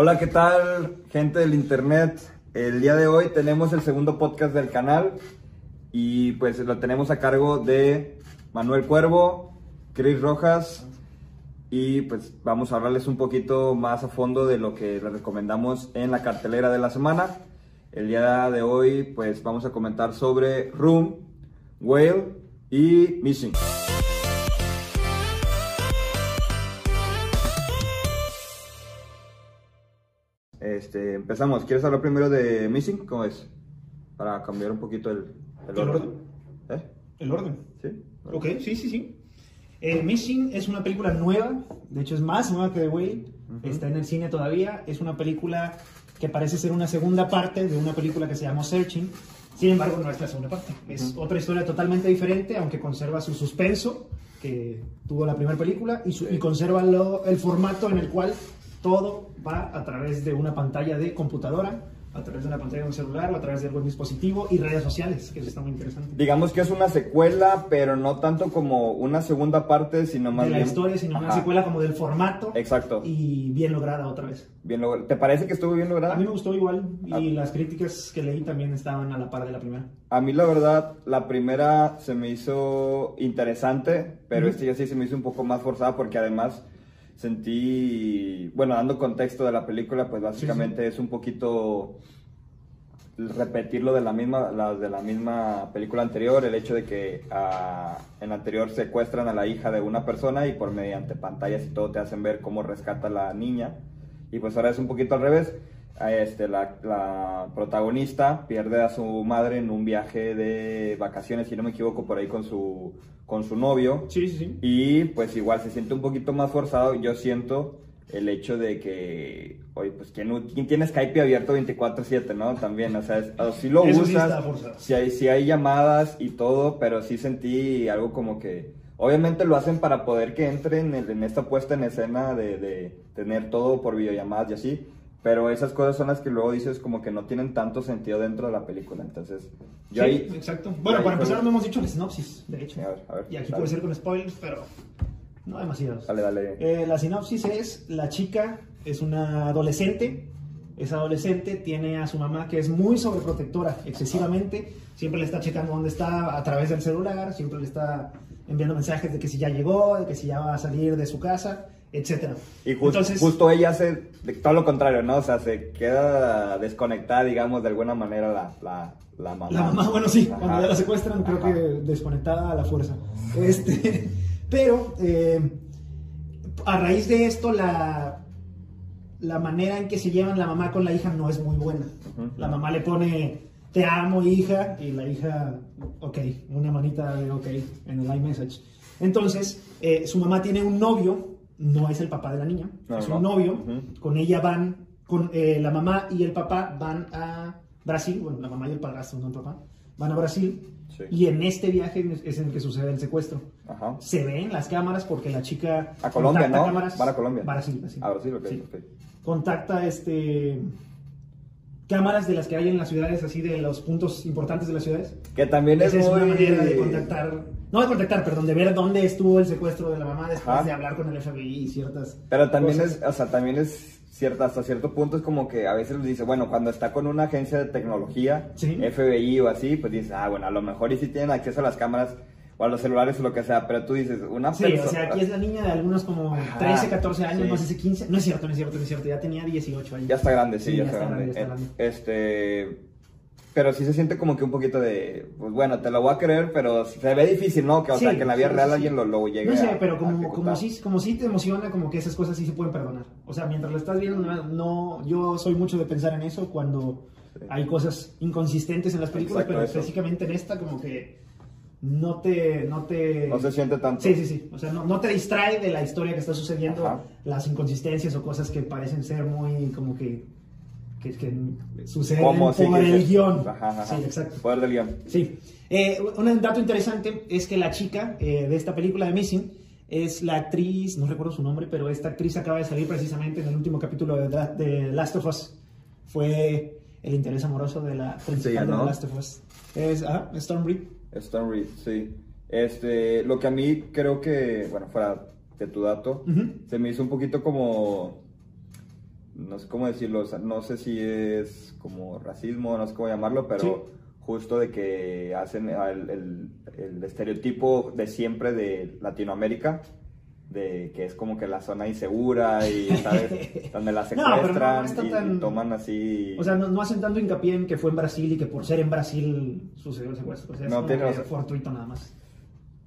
Hola, ¿qué tal, gente del internet? El día de hoy tenemos el segundo podcast del canal y pues lo tenemos a cargo de Manuel Cuervo, Chris Rojas y pues vamos a hablarles un poquito más a fondo de lo que les recomendamos en la cartelera de la semana. El día de hoy pues vamos a comentar sobre Room, Whale y Missing. Este, empezamos. ¿Quieres hablar primero de Missing? ¿Cómo es? Para cambiar un poquito el, el ¿El orden. orden? ¿Eh? El orden. ¿Sí? Ok, sí, sí, sí. Eh, Missing es una película nueva, de hecho es más nueva que The Whale, está en el cine todavía, es una película que parece ser una segunda parte de una película que se llama Searching, sin embargo no es la segunda parte, es otra historia totalmente diferente, aunque conserva su suspenso que tuvo la primera película y, su- y conserva lo- el formato en el cual todo va a través de una pantalla de computadora, a través de una pantalla de un celular o a través de algún dispositivo y redes sociales, que eso está muy interesante. Digamos que es una secuela, pero no tanto como una segunda parte, sino más de la bien... historia, sino una Ajá. secuela como del formato. Exacto. Y bien lograda otra vez. Bien logrado. ¿Te parece que estuvo bien lograda? A mí me gustó igual y Ah. las críticas que leí también estaban a la par de la primera. A mí la verdad, la primera se me hizo interesante, pero Ujú. este ya sí se me hizo un poco más forzada porque además sentí, bueno, dando contexto de la película, pues básicamente es un poquito repetir lo de la misma, la, de la misma película anterior, el hecho de que ah, en la anterior secuestran a la hija de una persona y por mediante pantallas y todo te hacen ver cómo rescata a la niña. Y pues ahora es un poquito al revés. Este, la, la protagonista pierde a su madre en un viaje de vacaciones, si no me equivoco, por ahí con su, con su novio. Sí, sí, sí. Y pues igual se siente un poquito más forzado. Yo siento el hecho de que, oye, pues ¿quién, quién tiene Skype abierto 24/7, no? También, o sea, es- o si lo Eso sí usas, forzado. si hay, si hay llamadas y todo, pero sí sentí algo como que, obviamente lo hacen para poder que entren en, en esta puesta en escena de, de tener todo por videollamadas y así. Pero esas cosas son las que luego dices como que no tienen tanto sentido dentro de la película. Entonces, yo Sí, ahí... exacto. Bueno, ahí para empezar no hemos dicho la sinopsis, de hecho. A ver, a ver, y aquí dale. puede ser con spoilers, pero no demasiados. Dale, dale. Eh, la sinopsis es, la chica es una adolescente, esa adolescente tiene a su mamá que es muy sobreprotectora, excesivamente, siempre le está checando dónde está a través del celular, siempre le está enviando mensajes de que si ya llegó, de que si ya va a salir de su casa, etc. Y ju- justo ella hace todo lo contrario, ¿no? O sea, se queda desconectada, digamos, de alguna manera la, la, la mamá. La mamá, bueno, sí, Ajá. cuando ya la secuestran, creo que desconectada a la fuerza. Este, pero eh, a raíz de esto, la, la manera en que se llevan la mamá con la hija no es muy buena. La mamá le pone, te amo, hija, y la hija, ok, una manita de ok en el iMessage. Entonces, eh, su mamá tiene un novio, no es el papá de la niña, No, es no. un novio, con ella van, con eh, la mamá y el papá van a Brasil, bueno, la mamá y el padrastro, no el papá, van a Brasil, Sí. y en este viaje es en el que sucede el secuestro. Ajá. Se ven las cámaras porque la chica... A Colombia, ¿no? cámaras- Van a Colombia. Brasil, Brasil. Ah, Brasil, Sí. Contacta este... Cámaras de las que hay en las ciudades, así de los puntos importantes de las ciudades. Que también es Esa es muy... una manera de contactar, no de contactar, perdón, de ver dónde estuvo el secuestro de la mamá después Ajá. de hablar con el FBI y ciertas. Pero también cosas. es, o sea, también es cierta, hasta cierto punto es como que a veces dice, bueno, cuando está con una agencia de tecnología, Sí. FBI o así, pues dices, ah, bueno, a lo mejor y si tienen acceso a las cámaras o a los celulares o lo que sea, pero tú dices, una Sí, persona... o sea, aquí es la niña de algunos como Ajá, 13, 14 años, sí. no sé si 15. No es cierto, no es cierto, no es cierto. Ya tenía 18 años. Ya está grande, sí, Sí, ya, está, está grande. grande, ya está Eh, Este, pero sí se siente como que un poquito de, pues bueno, te lo voy a creer, pero se ve difícil, ¿no? Que, o Sí, sea, que en la vida sí, real sí, alguien lo, lo llegue No sé, a- pero como, como, sí, como sí te emociona, como que esas cosas sí se pueden perdonar. O sea, mientras lo estás viendo, no, no- yo soy mucho de pensar en eso cuando hay cosas inconsistentes en las películas, Exacto, pero eso. específicamente en esta como que no te... No, te... No se siente tanto. Sí, sí, sí. O sea, no, no te distrae de la historia que está sucediendo, Ajá. las inconsistencias o cosas que parecen ser muy como que, que, que suceden. Sí, por que el guion. Ajá, ajá. Sí, exacto. Poder del guion. Sí. Eh, un dato interesante es que la chica eh, de esta película de Missing es la actriz, no recuerdo su nombre, pero esta actriz acaba de salir precisamente en el último capítulo de, The- de Last of Us. Fue el interés amoroso de la principal de ¿no? The Last of Us. Es ah, Storm Reed. Stone Reed, sí. Este, lo que a mí creo que, bueno, fuera de tu dato, Ujú. se me hizo un poquito como no sé cómo decirlo, o sea, no sé si es como racismo, no sé cómo llamarlo, pero Sí. justo de que hacen el, el- el estereotipo de siempre de Latinoamérica, de que es como que la zona insegura y, ¿sabes? Donde la No, pero no secuestran y, tan- toman así... O sea, no, no hacen tanto hincapié en que fue en Brasil y que por ser en Brasil sucedió el secuestro. O sea, es No, tiene fortuito nada más.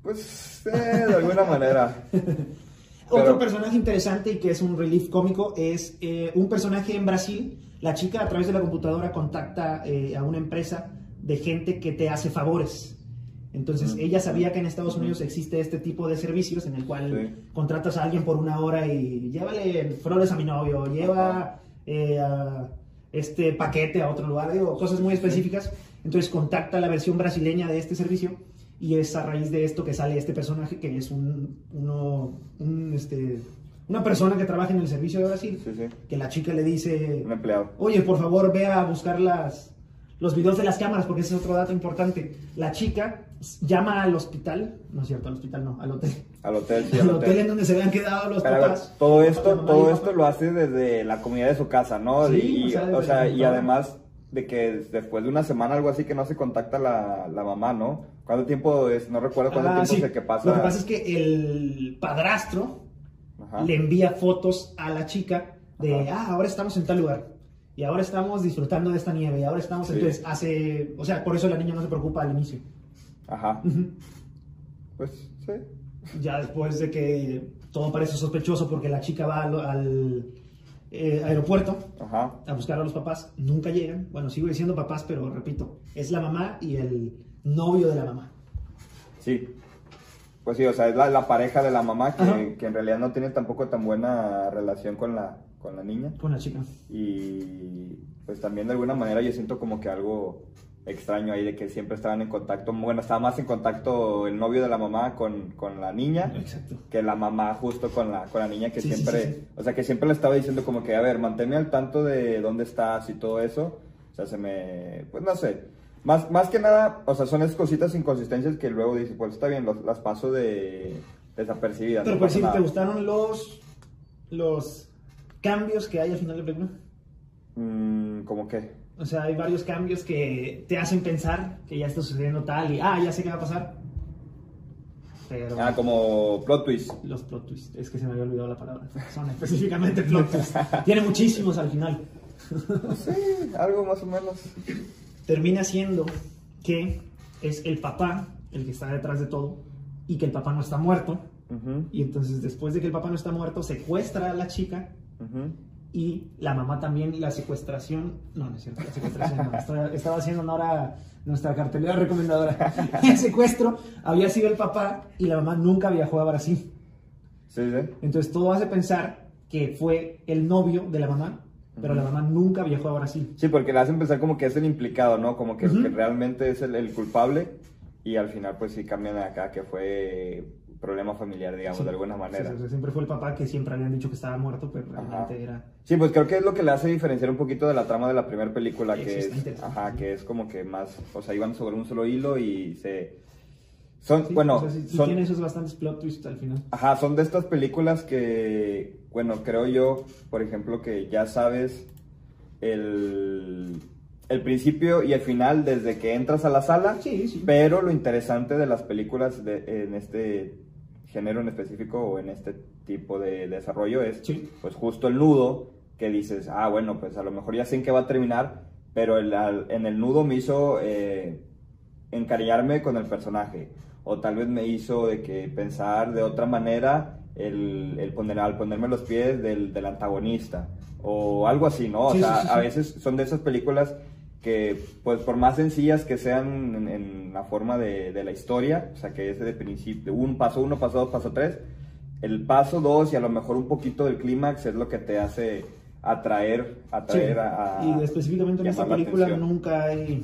Pues, eh, de alguna manera. Otro personaje interesante y que es un relief cómico es eh, un personaje en Brasil. La chica a través de la computadora contacta eh, a una empresa de gente que te hace favores. Entonces Mm. ella sabía que en Estados Unidos existe este tipo de servicios en el cual Sí. contratas a alguien por una hora y llévale flores a mi novio, lleva eh, a este paquete a otro lugar, digo, cosas muy específicas. Entonces contacta la versión brasileña de este servicio y es a raíz de esto que sale este personaje que es un, uno, un, este, una persona que trabaja en el servicio de Brasil, Sí, sí. que la chica le dice, Un empleado. oye, por favor, ve a buscar las, los videos de las cámaras, porque ese es otro dato importante. La chica llama al hospital, no es cierto, al hospital no, al hotel. Al hotel, sí, al hotel en donde se habían quedado los Pero papás. todo esto, todo esto lo hace desde la comunidad de su casa, ¿no? Sí, y, o sea, o y además de que después de una semana algo así que no se contacta la, la mamá, ¿no? ¿Cuánto tiempo es? No recuerdo cuánto Ah, tiempo sí. es el que pasa. Lo que pasa es que el padrastro Ajá. le envía fotos a la chica de, Ajá. ah, ahora estamos en tal lugar. Y ahora estamos disfrutando de esta nieve. Y ahora estamos, Sí. entonces, hace, o sea, por eso la niña no se preocupa al inicio. Ajá. Pues sí. Ya después de que todo parece sospechoso porque la chica va al, al, eh, aeropuerto Ajá. a buscar a los papás, nunca llegan. Bueno, sigo diciendo papás, pero repito, es la mamá y el novio de la mamá. Sí. Pues sí, o sea, es la, la pareja de la mamá que, que en realidad no tiene tampoco tan buena relación con la, con la niña. Con la chica. Y pues también de alguna manera yo siento como que algo extraño ahí de que siempre estaban en contacto, bueno, estaba más en contacto el novio de la mamá con, con la niña Exacto. que la mamá justo con la, con la niña que sí, siempre, sí, sí. o sea, que siempre le estaba diciendo como que, a ver, manténme al tanto de dónde estás y todo eso, o sea, se me, pues no sé, más, más que nada, o sea, son esas cositas inconsistencias que luego dice, pues está bien, los- las paso de desapercibidas. Pero no pues sí, ¿te nada. gustaron los, los cambios que hay al final de la película? Mm, como que, O sea, hay varios cambios que te hacen pensar que ya está sucediendo tal y, ah, ya sé qué va a pasar. Pero ah, como plot twist. los plot twists, es que se me había olvidado la palabra. Son específicamente plot twists. Tiene muchísimos al final. Sí, algo más o menos. Termina siendo que es el papá el que está detrás de todo y que el papá no está muerto. Y entonces, después de que el papá no está muerto, secuestra a la chica y la mamá también la secuestración no no es cierto la secuestración no, estaba, estaba haciendo honor a nuestra cartelera recomendadora el secuestro había sido el papá y la mamá nunca viajó a Brasil Sí, sí. entonces todo hace pensar que fue el novio de la mamá pero la mamá nunca viajó a Brasil Sí, porque le hacen pensar como que es el implicado, ¿no? Como que, Ujú. que realmente es el, el culpable y al final pues sí cambian acá que fue problema familiar, digamos, Sí, de alguna manera. sí, sí, siempre fue el papá que siempre habían dicho que estaba muerto pero realmente Ajá. era Sí, pues creo que es lo que le hace diferenciar un poquito de la trama de la primera película, que es, ajá, que es como que más, o sea, iban sobre un solo hilo y se... Son, bueno, o sea, son, tiene esos bastantes plot twists al final Ajá, son de estas películas que, bueno, creo yo, por ejemplo, que ya sabes el, el principio y el final desde que entras a la sala, sí sí pero lo interesante de las películas de, en este género en específico o en este tipo de desarrollo es, Sí. pues justo el nudo que dices, ah, bueno, pues a lo mejor ya sé en qué va a terminar, pero el- al- en el nudo me hizo eh, encariñarme con el personaje, o tal vez me hizo de que pensar de otra manera el, el poner, al ponerme los pies del, del antagonista, o algo así, ¿no? O Sí, sea, sí, sí, a veces son de esas películas que, pues por más sencillas que sean en, en la forma de, de la historia, o sea, que es de principio, un paso uno, paso dos, paso tres, el paso dos y a lo mejor un poquito del clímax es lo que te hace atraer, atraer a, y específicamente en esta película nunca hay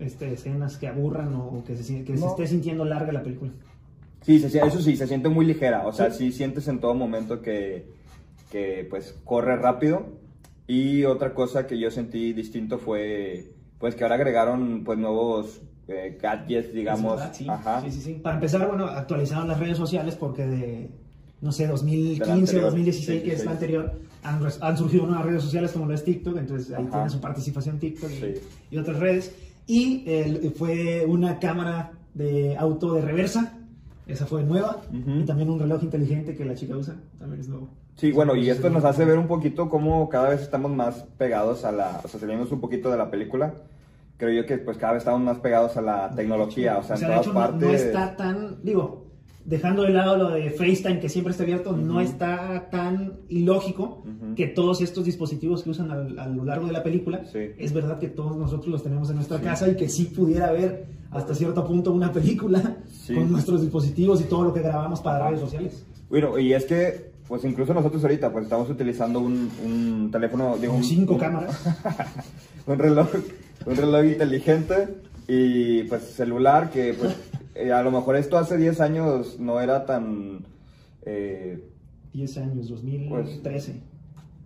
este, escenas que aburran o que, se, que se esté sintiendo larga la película. Sí, se- eso sí, se siente muy ligera. O sea, Sí. sí, sientes en todo momento que, que, pues corre rápido. Y otra cosa que yo sentí distinto fue pues que ahora agregaron pues nuevos eh, gadgets, digamos. Verdad, sí, Ajá. sí, sí, sí. Para empezar, bueno, actualizaron las redes sociales porque de, no sé, 2015 o anterior, 2016, que es 16. la anterior, han, han surgido nuevas redes sociales como lo es TikTok, entonces ahí Ajá. tiene su participación TikTok y, Sí. y otras redes. Y el- fue una cámara de auto de reversa, esa fue nueva, Ujú. y también un reloj inteligente que la chica usa, también es nuevo. Sí, bueno, y esto nos hace ver un poquito cómo cada vez estamos más pegados a la, o sea, salimos un poquito de la película. Creo yo que pues cada vez estamos más pegados a la tecnología, o sea, O sea, en todas hecho, no- partes. no, está tan, digo, dejando de lado lo de FaceTime que siempre está abierto, no está tan ilógico que todos estos dispositivos que usan al- a, lo largo de la película, Sí. es verdad que todos nosotros los tenemos en nuestra casa y que sí pudiera haber hasta cierto punto una película Sí. con nuestros dispositivos y todo lo que grabamos para redes sociales. Bueno, y es que, pues incluso nosotros ahorita, pues estamos utilizando un, un teléfono, Con un, cinco un- cámaras. un reloj, un reloj inteligente y pues celular que pues eh, a lo mejor esto hace 10 años no era tan... eh, 10 años, 2013. Pues,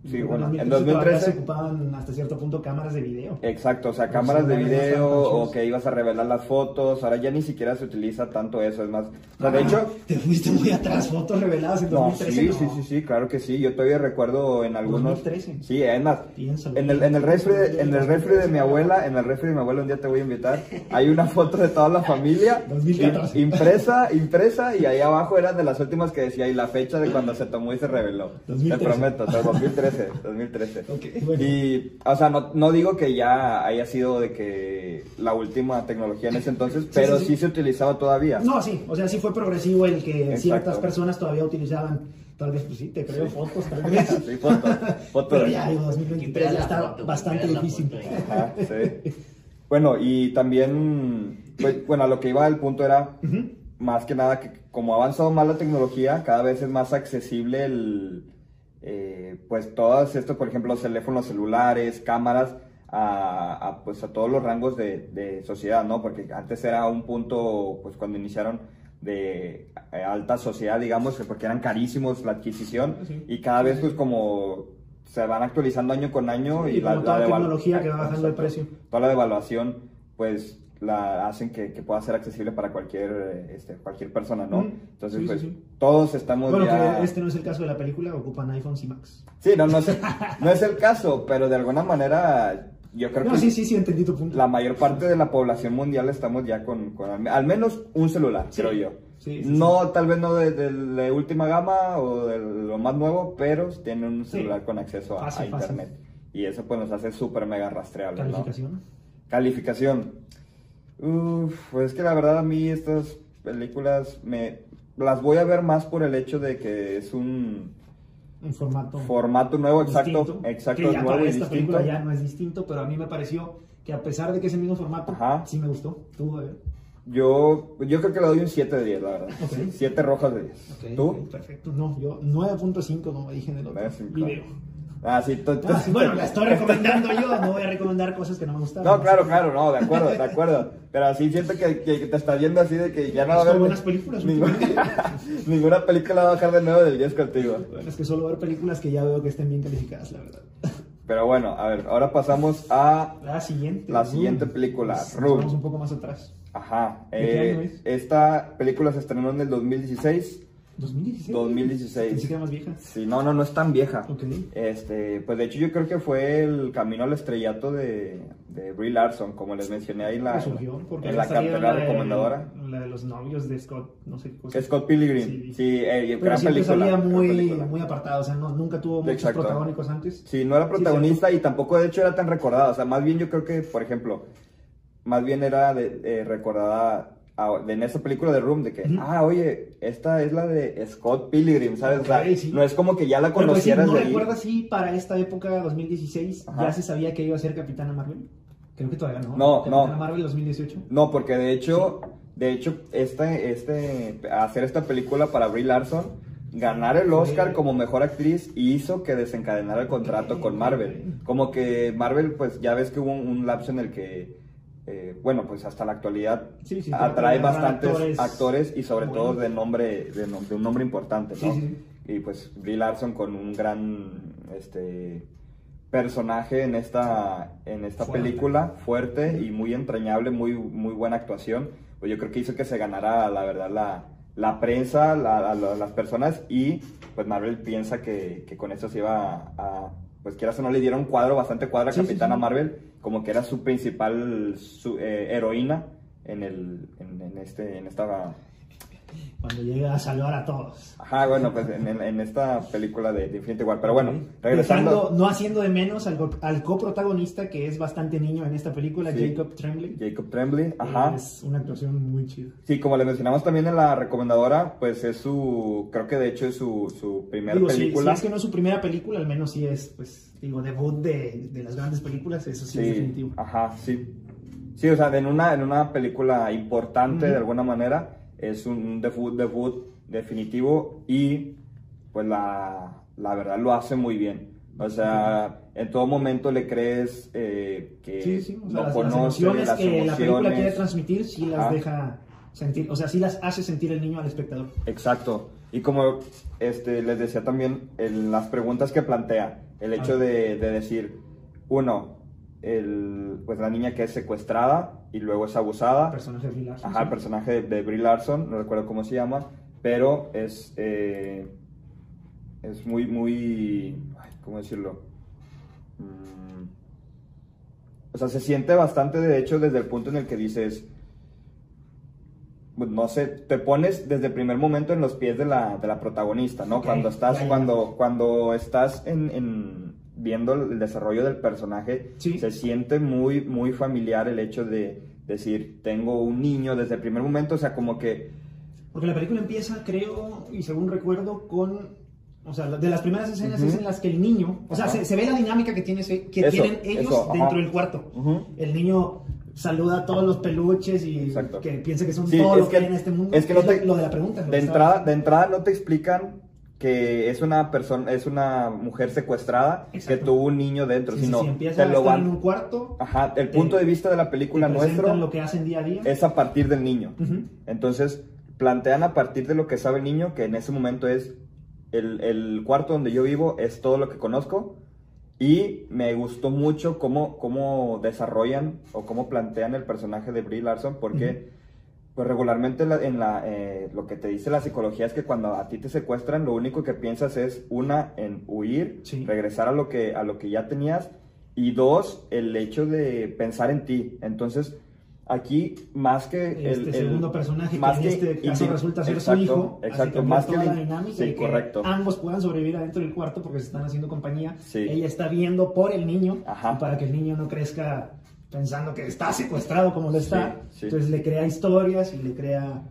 sí, En bueno, en 2013 todavía 2013 se ocupaban hasta cierto punto cámaras de video. Exacto, o sea, cámaras de video o que ibas a revelar las fotos, ahora ya ni siquiera se utiliza tanto eso, es más, o sea, de Ah, hecho, Te fuiste muy atrás, fotos reveladas en no, 2013. sí, no. sí, sí, sí, claro que sí, yo todavía recuerdo en algunos, 2013. sí, es más, Piénsalo. en el, en el refri, de- en el refri de mi abuela, en el refri de mi abuela un día te voy a invitar, hay una foto de toda la familia, 2014. im- impresa, impresa, y ahí abajo eran de las últimas que decía, y la fecha de cuando se tomó y se reveló, 2013. te prometo, o sea, 2013, 2013. Ok, bueno. Y, o sea, no, no digo que ya haya sido de que la última tecnología en ese entonces, pero sí, sí, sí. se utilizaba todavía. No, sí, o sea, sí fue progresivo el que Exacto. ciertas personas todavía utilizaban, tal vez, pues sí, te creo fotos, tal vez. Sí, foto, foto Pero ya, digo, 2023 ya está foto, bastante difícil. foto, Ajá, sí. Bueno, y también, pues, bueno, a lo que iba el punto era, Ujú. más que nada, que como ha avanzado más la tecnología, cada vez es más accesible el, eh, pues, todas esto, por ejemplo, los teléfonos celulares, cámaras, a, a, pues, a todos los rangos de, de sociedad, ¿no? Porque antes era un punto, pues, cuando iniciaron de eh, alta sociedad, digamos, que porque eran carísimos la adquisición Sí. y cada vez, pues, como se van actualizando año con año Sí, y la, la tecnología que va bajando Exacto. precio. Toda la devaluación, pues la hacen que, que pueda ser accesible para cualquier eh, este, cualquier persona, ¿no? Mm, Entonces, sí, pues sí, todos estamos Bueno, ya... que este no es el caso de la película, ocupan iPhones y Macs. Sí, no, no es, no es el caso, pero de alguna manera yo creo No, que sí, sí, sí, entendí tu punto. la mayor parte de la población mundial estamos ya con, con al, menos un celular, Sí. creo yo. Sí, sí, no, tal vez no de, de la última gama o de lo más nuevo, pero tienen un celular con acceso a, a Fácil, fácil. internet. Y eso pues nos hace súper mega rastreables, ¿no? Calificación. Uf, pues es que la verdad a mí estas películas me las voy a ver más por el hecho de que es un Un formato. formato nuevo, exacto, distinto, exacto, que ya nuevo para esta distinto. película ya no es distinto, pero a mí me pareció que a pesar de que es el mismo formato, Ajá. sí me gustó. Tú, a ver. Yo, yo creo que le doy un 7 de 10, la verdad. Ok. 7 rojas de 10. Ok, ¿Tú? ok, perfecto. No, yo 9.5 como dije en el otro 9.5. video. Ah, sí, tú- tú- Ah, bueno, la estoy recomendando yo, no voy a recomendar cosas que no me gustaron. No, claro, claro, no, de acuerdo, de acuerdo. Pero así siento que, que te estás viendo así de que ya no va a Son haber. buenas películas, Ninguna, ninguna película va a bajar de 9 del 10 contigo. Es que solo ver películas que ya veo que estén bien calificadas, la verdad. Pero bueno, a ver, ahora pasamos a. La siguiente. La siguiente película. Vamos un poco más atrás. Ajá. ¿De qué eh? Esta película se estrenó en el 2016. 2016. 2016. Pensé que era más vieja. Sí, no, no, no es tan vieja. Ok. Este, pues de hecho yo creo que fue el camino al estrellato de, de Brie Larson, como les mencioné ahí en la, surgió, en la cartera recomendadora. La de los novios de Scott, no sé qué cosa. Scott Pilgrim, Sí. sí, eh, Pero gran película. salía muy, película. muy apartado, o sea, no, nunca tuvo muchos Exacto. protagónicos antes. Sí, no era Sí, protagonista y tampoco de hecho era tan recordada. O sea, más bien yo creo que, por ejemplo, más bien era de, eh, recordada a- de en esa película de Room, de que, ah, oye, esta es la de Scott Pilgrim, ¿sabes? O sea, sí. no es como que ya la Pero, pues, sí, conocieras ¿No recuerdas si para esta época, 2016, Ajá. ya se sabía que iba a ser Capitana Marvel? Creo que todavía no. No, Capitana no. Marvel 2018. No, porque de hecho, de hecho, este, este, hacer esta película para Brie Larson, ganar el Oscar como mejor actriz hizo que desencadenara el contrato con Marvel. Como que Marvel, pues ya ves que hubo un, un lapso en el que, eh, bueno, pues hasta la actualidad Sí, sí, atrae bastantes actores, actores y sobre todo de nombre, de, un nombre importante, ¿no? Sí. Y pues Brie Larson con un gran, este personaje en esta, en esta Fuerte. película, fuerte y muy entrañable, muy, muy buena actuación. Pues yo creo que hizo que se ganara, la verdad, la, la prensa, la- a la- las personas y pues Marvel piensa que, que con eso se iba a, a- pues quieras o no le dieron cuadro, bastante cuadro a Capitana. Marvel, como que era su principal su- eh, heroína en, el, en, en este, en esta... Cuando llega a salvar a todos. Ajá, bueno, pues en, en- esta película de, de Infinity War. Pero bueno, regresando... No haciendo de menos al, go- al coprotagonista que es bastante niño en esta película, Sí. Jacob Tremblay. Jacob Tremblay, ajá. Es una actuación muy chida. Sí, como le mencionamos también en la recomendadora, pues es su, creo que de hecho es su, su primera Digo, si, película. si es que no es su primera película, al menos sí es, pues, digo, debut de, de las grandes películas, eso sí, es Sí, definitivo. ajá, sí. Sí, o sea, en una, en una película importante de alguna manera, es un debut, debut definitivo y pues la, la verdad lo hace muy bien. O sea, en todo momento le crees eh, que Sí, sí, o sea, lo las, las conoce, emociones las que la película emociones. quiere transmitir, sí las Ajá. deja sentir, o sea, sí las hace sentir el niño al espectador. Exacto. Y como este, les decía también, en las preguntas que plantea, el hecho de, de decir, uno, el, pues la niña que es secuestrada y luego es El abusada. personaje de Brie Larson, Ajá, el personaje de, de Brie Larson, no recuerdo cómo se llama, pero es, eh, es muy, muy, ay, ¿cómo decirlo? Mm, o sea, se siente bastante, de hecho, desde el punto en el que dices, pues, no sé, te pones desde el primer momento en los pies de la, de la protagonista, ¿no? Cuando estás, cuando, cuando estás en, en- viendo el desarrollo del personaje, Sí. se siente muy, muy familiar el hecho de decir, tengo un niño desde el primer momento, o sea, como que, Porque la película empieza, creo, y según recuerdo, con. O sea, de las primeras escenas Ujú. es en las que el niño. O sea, se, se ve la dinámica que, tiene, que Eso, tienen ellos eso, dentro del cuarto. Ujú. El niño saluda a todos los peluches y Exacto. que piensa que son Sí, todo es lo que, hay en este mundo. es que no lo- te- lo, de la pregunta. lo de entrada, estaba- de entrada no te explican que es una persona, es una mujer secuestrada Exacto. que tuvo un niño dentro, Sí, sí, sino sí, empieza te a lo van, en un cuarto. ajá, el te- punto de vista de la película nuestro lo que hacen día a día. es a partir del niño. Entonces, plantean a partir de lo que sabe el niño, que en ese momento es el, el cuarto donde yo vivo, es todo lo que conozco. Y me gustó mucho cómo, cómo desarrollan o cómo plantean el personaje de Brie Larson, porque pues regularmente la- en la, eh, lo que te dice la psicología es que cuando a ti te secuestran, lo único que piensas es, una, en huir, Sí. regresar a lo, que, a lo que ya tenías, y dos, el hecho de pensar en ti. Entonces, aquí, más que... Este el, el- segundo personaje más que en que este caso resulta ser exacto, su hijo. Exacto, cambiar más que toda el- la dinámica Sí, y que correcto. ambos puedan sobrevivir adentro del cuarto porque se están haciendo compañía. Ella está viendo por el niño Ajá. para que el niño no crezca pensando que está secuestrado como lo está. Sí, sí. Entonces le crea historias y le crea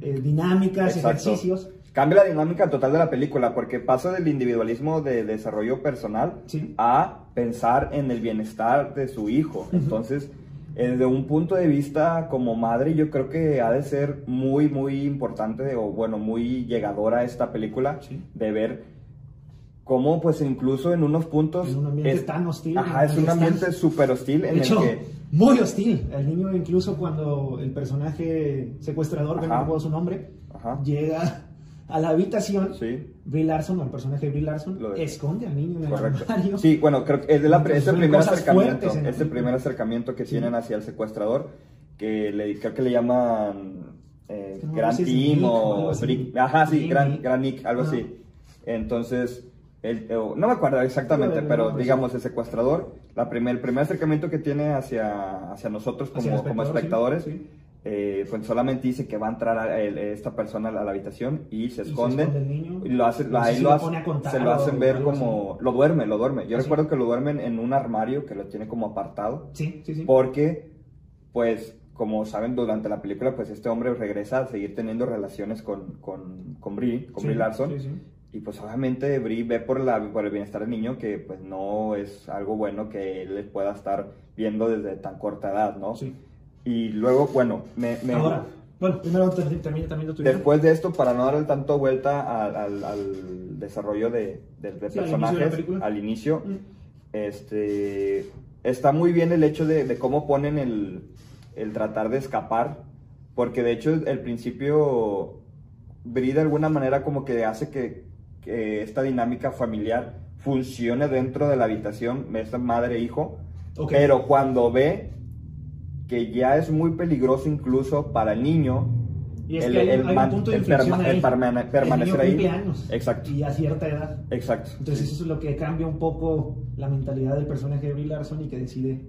eh, dinámicas, Exacto. ejercicios. Cambia la dinámica total de la película porque pasa del individualismo de desarrollo personal Sí. a pensar en el bienestar de su hijo. Entonces, desde un punto de vista como madre, yo creo que ha de ser muy, muy importante o bueno, muy llegadora esta película de ver cómo pues incluso en unos puntos... En un ambiente es- tan hostil, Ajá, es un ambiente súper hostil en hecho, el que... muy hostil. El niño incluso cuando el personaje secuestrador, que no recuerdo su nombre, Ajá. llega a la habitación. Sí. Brie Larson, el personaje de Brie Larson, esconde al niño en el Correcto. armario. Sí, bueno, creo que es, de la, es el primer acercamiento, es el primer acercamiento que Sí. tienen hacia el secuestrador, que le, creo que le llaman eh, No, Gran es Nick o. Brick- ajá, sí, Gran, Nick. Gran Nick, algo así. Entonces, el- eh, no me acuerdo exactamente, Pero digamos, sí. el secuestrador, la primer, el primer acercamiento que tiene hacia, hacia nosotros como, Hacia el como espectador, espectadores, sí, eh, pues solamente dice que va a entrar a- el- esta persona a la, a la habitación y se se esconde. esconde niño. Y lo hace, No sé ahí si lo hace- se lo hacen ver como... Lo duerme, lo duerme. Yo Ah, sí. recuerdo que lo duermen en un armario que lo tiene como apartado. Sí, sí, sí. Porque, pues, como saben, durante la película, pues este hombre regresa a seguir teniendo relaciones con, con, con Brie, con Sí, Brie Larson. sí. Y pues obviamente Brie ve por, la, por el bienestar del niño que pues no es algo bueno que él pueda estar viendo desde tan corta edad, ¿no? Sí. Y luego, bueno, me... me- Ahora, bueno, primero ter- termina también tu idea. Después de esto, para no darle tanto vuelta al, al- al desarrollo de, de- de Sí, al inicio de personajes, al inicio, Mm. este, está muy bien el hecho de, de cómo ponen el, el tratar de escapar, porque de hecho el principio, Brie de alguna manera como que hace que, que esta dinámica familiar funcione dentro de la habitación, esta madre-hijo, Ok. pero cuando ve que ya es muy peligroso incluso para el niño, Y es el, que hay, el hay man- un punto de el inflexión perma- ahí. el permane- permanecer el ahí. niño cumple años. Exacto. Y a cierta edad. Exacto. Entonces eso es lo que cambia un poco la mentalidad del personaje de Brie Larson y que decide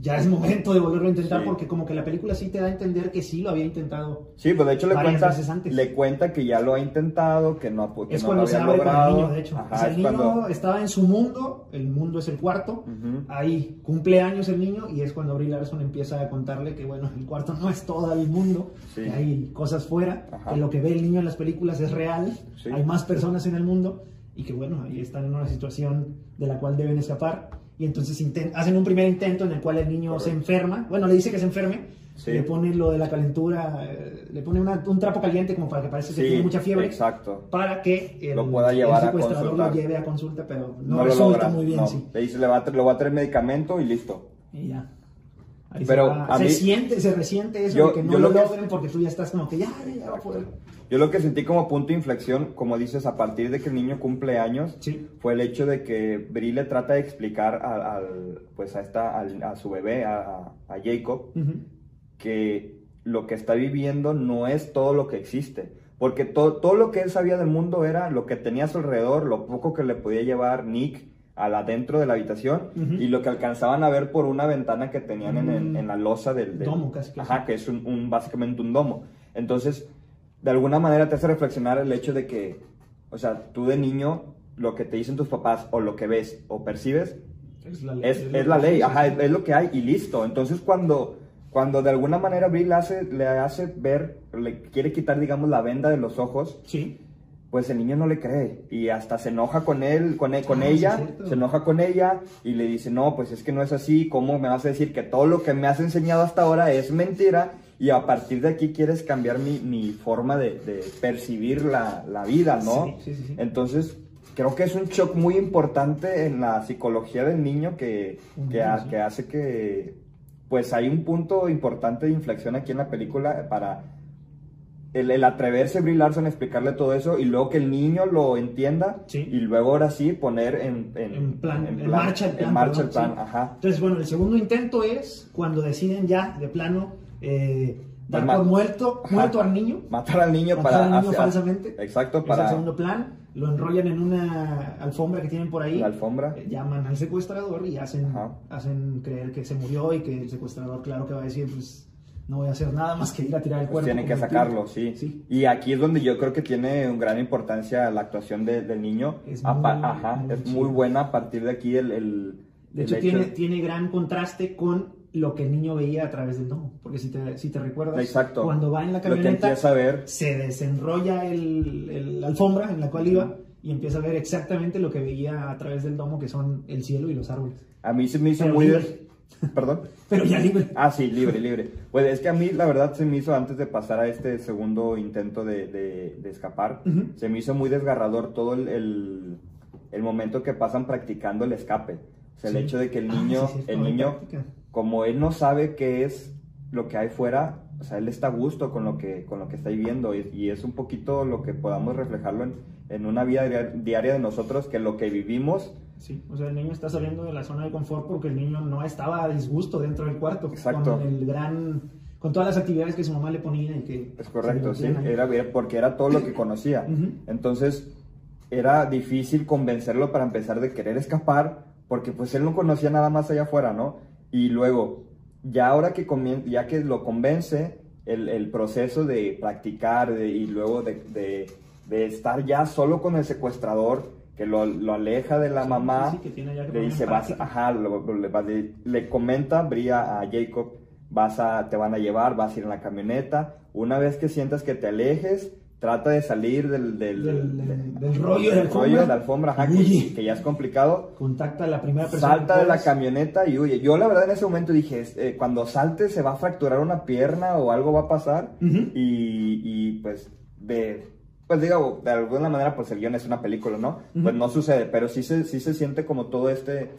ya es momento de volverlo a intentar Sí. porque como que la película sí te da a entender que sí lo había intentado. Sí, pues de hecho le cuenta, le cuenta que ya lo ha intentado, que no, que es no lo cuando se abre con el logrado. niño, de hecho. Ajá, O sea, el niño cuando- estaba en su mundo, el mundo es el cuarto, Ujú. ahí cumple años el niño y es cuando Brie Larson empieza a contarle que bueno, el cuarto no es todo el mundo, Sí. que hay cosas fuera, Ajá. que lo que ve el niño en las películas es real, Sí. hay más personas en el mundo y que bueno, ahí están en una situación de la cual deben escapar y entonces hacen un primer intento en el cual el niño se enferma, bueno, le dice que se enferme, Sí. le pone lo de la calentura, eh, le pone una- un trapo caliente como para que parece que Sí, tiene mucha fiebre Exacto. para que el, Lo pueda llevar el a secuestrador consultar. lo lleve a consulta, pero no, lo resulta muy bien, no. sí. Le dice, le va a, le va a traer medicamento y listo. Y ya. Ahí Pero se, a siente, se resiente eso Yo- de que no yo lo, lo que- logren porque tú ya estás como que ya, ya va a poder. Yo lo que sentí como punto de inflexión, como dices, a partir de que el niño cumple años, Sí. fue el hecho de que Brie le trata de explicar al, al- pues a, esta, a su bebé, a, a- a Jacob, que lo que está viviendo no es todo lo que existe. Porque to- todo lo que él sabía del mundo era lo que tenía a su alrededor, lo poco que le podía llevar Nick al adentro de la habitación y lo que alcanzaban a ver por una ventana que tenían en, Un en la losa del, del- domo, casi, casi. Ajá, que es un, un- básicamente un domo. Entonces, de alguna manera te hace reflexionar el hecho de que, o sea, tú de niño, lo que te dicen tus papás o lo que ves o percibes Es la ley. es, lo es la que ley, sí, ajá, sí. es, es lo que hay y listo. Entonces cuando, cuando de alguna manera Brie le hace, le hace ver, le quiere quitar, digamos, la venda de los ojos, Sí. Pues el niño no le cree y hasta se enoja con él, con, él- con Ah, ella, se enoja con ella y le dice, no, pues es que no es así, ¿cómo me vas a decir que todo lo que me has enseñado hasta ahora es mentira? Y a partir de aquí quieres cambiar mi, mi forma de, de percibir la, la vida, ¿no? Sí, sí. Entonces, creo que es un shock muy importante en la psicología del niño que, que hace que, pues hay un punto importante de inflexión aquí en la película para el, el atreverse Brie Larson a explicarle todo eso y luego que el niño lo entienda Sí. y luego ahora sí poner en, en, En plan, en en marcha el plan. en marcha el perdón, plan, sí. ajá. Entonces, bueno, el segundo intento es cuando deciden ya, de plano, eh, dar Pues por muerto, Ajá. muerto al niño. Matar al niño Matar para al niño hacia- falsamente. Exacto, Es el para segundo plan. Lo enrollan en una alfombra que tienen por ahí. la alfombra. Eh, llaman al secuestrador y hacen, Ajá. hacen creer que se murió y que el secuestrador, claro que va a decir, pues no voy a hacer nada más que ir a tirar el Pues cuerpo. tienen que sacarlo, sí. Sí. Y aquí es donde yo creo que tiene una gran importancia la actuación de- del niño. Es muy, Ajá, muy es muy buena a partir de aquí el... el De el hecho, tiene, tiene gran contraste con lo que el niño veía a través del domo. Porque si te, si te recuerdas, Exacto. cuando va en la camioneta, empieza a ver, se desenrolla el, la alfombra en la cual iba y empieza a ver exactamente lo que veía a través del domo, que son el cielo y los árboles. a mí se me hizo Pero muy... Perdón. Pero ya libre. Ah, sí, libre, libre. Pues es que a mí la verdad se me hizo, antes de pasar a este segundo intento de, de- de escapar, se me hizo muy desgarrador todo el, el- el momento que pasan practicando el escape. O sea, el Sí. hecho de que el Ah, niño, sí, sí, el niño, práctica. como él no sabe qué es lo que hay fuera, o sea, él está a gusto con lo que, con lo que está viviendo y, y es un poquito lo que podamos reflejarlo en, en una vida diaria de nosotros, que lo que vivimos Sí, o sea, el niño está saliendo de la zona de confort porque el niño no estaba a disgusto dentro del cuarto. Exacto. Con el gran. Con todas las actividades que su mamá le ponía y que. Es correcto, sí, era porque era todo lo que conocía. Ujú. Entonces, era difícil convencerlo para empezar de querer escapar, porque pues él no conocía nada más allá afuera, ¿no? Y luego, ya ahora que, ya que lo convence, el, el proceso de practicar de- y luego de, de- de estar ya solo con el secuestrador, que lo, lo aleja de la Sí, mamá, sí, que tiene ya que le dice, vas, ajá, lo- lo- le, le- comenta Bria a Jacob, vas a, te van a llevar, vas a ir en la camioneta, una vez que sientas que te alejes, trata de salir del, del, Del- del- rollo de rollo la alfombra, ajá, que, ya es complicado. Contacta a la primera persona. Salta de la camioneta y huye. Yo la verdad en ese momento dije, eh, cuando salte se va a fracturar una pierna o algo va a pasar. Y, y, pues de pues digo, de alguna manera pues el guion es una película, ¿no? Pues no sucede, pero sí se, sí se siente como todo este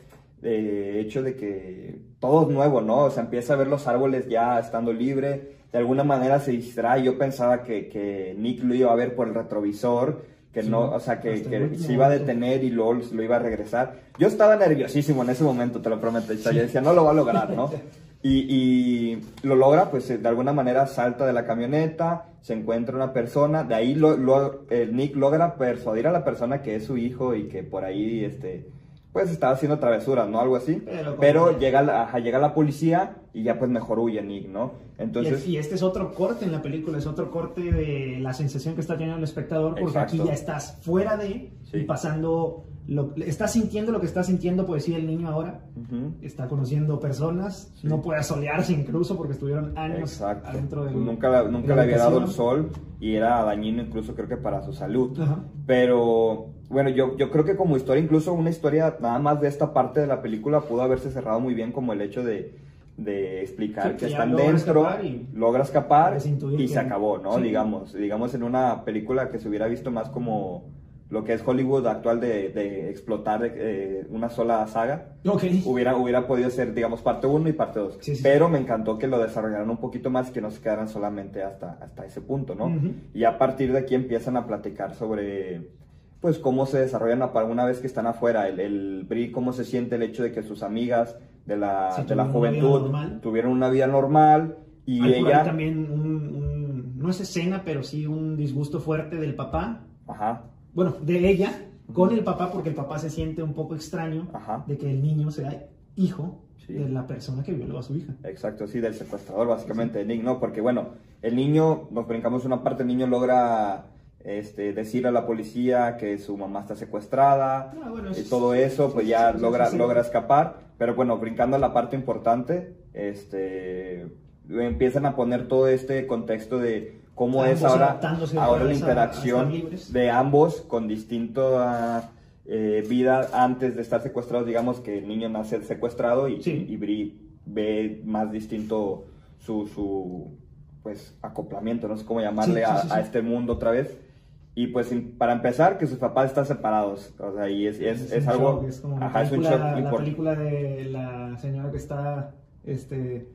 eh, hecho de que todo es nuevo, ¿no? O sea, empieza a ver los árboles ya estando libre, de alguna manera se distrae, yo pensaba que, que Nick lo iba a ver por el retrovisor que Sí, no, o sea, que, que se iba a detener y luego lo iba a regresar. Yo estaba nerviosísimo en ese momento, te lo prometo. O sea, yo decía, no lo va a lograr, ¿no? Y, y lo logra, pues de alguna manera salta de la camioneta, se encuentra una persona, de ahí lo, lo- el Nick logra persuadir a la persona que es su hijo y que por ahí, este, pues estaba haciendo travesuras, ¿no? Algo así. Pero Pero, llega, la, ajá, llega la policía y ya pues mejor huye Nick, ¿no? Entonces... y, este es otro corte en la película, es otro corte de la sensación que está teniendo el espectador, porque Exacto. aquí ya estás fuera de Sí. y pasando, lo, estás sintiendo lo que está sintiendo, pues sí, el niño ahora. ujú. Está conociendo personas, Sí. no puede solearse incluso porque estuvieron años Exacto. adentro del. nunca la- de nunca la le había dado el sol y era dañino incluso creo que para su salud. Ajá. Pero bueno, yo, yo creo que como historia, incluso una historia nada más de esta parte de la película pudo haberse cerrado muy bien como el hecho de, de explicar Sí, que están logra dentro, escapar y- logra escapar y que- se acabó, ¿no? sí. Digamos, digamos en una película que se hubiera visto más como lo que es Hollywood actual de, de explotar eh, una sola saga Ok. hubiera, hubiera podido ser, digamos, parte 1 y parte 2. Sí, sí. Pero me encantó que lo desarrollaran un poquito más que no se quedaran solamente hasta, hasta ese punto, ¿no? Y a partir de aquí empiezan a platicar sobre, pues, cómo se desarrollan una vez que están afuera, el, el Bri, cómo se siente el hecho de que sus amigas de la, Sí, de la una juventud tuvieron una vida normal y Hay ella... también un, un- no es escena, pero sí un disgusto fuerte del papá, Ajá, bueno, de ella, con el papá, porque el papá se siente un poco extraño Ajá. de que el niño sea hijo Sí. de la persona que violó a su hija. Exacto, sí, del secuestrador, básicamente, de Nick, ¿no? Porque, bueno, el niño, nos brincamos una parte, el niño logra este, decir a la policía que su mamá está secuestrada Ah, bueno, y es- todo eso, pues ya logra, logra escapar. Pero bueno, brincando a la parte importante, este, empiezan a poner todo este contexto de cómo es ahora, ahora la a- interacción de ambos con distinta eh, vida antes de estar secuestrados. Digamos que el niño nace secuestrado y, Sí. y Bri ve más distinto su, su pues acoplamiento, no sé cómo llamarle Sí, sí, a, este mundo otra vez. Y pues para empezar, que sus papás están separados. O sea, y es, es, es un algo... shock, es como la, ajá, es un shock la impor- película de la señora que está este,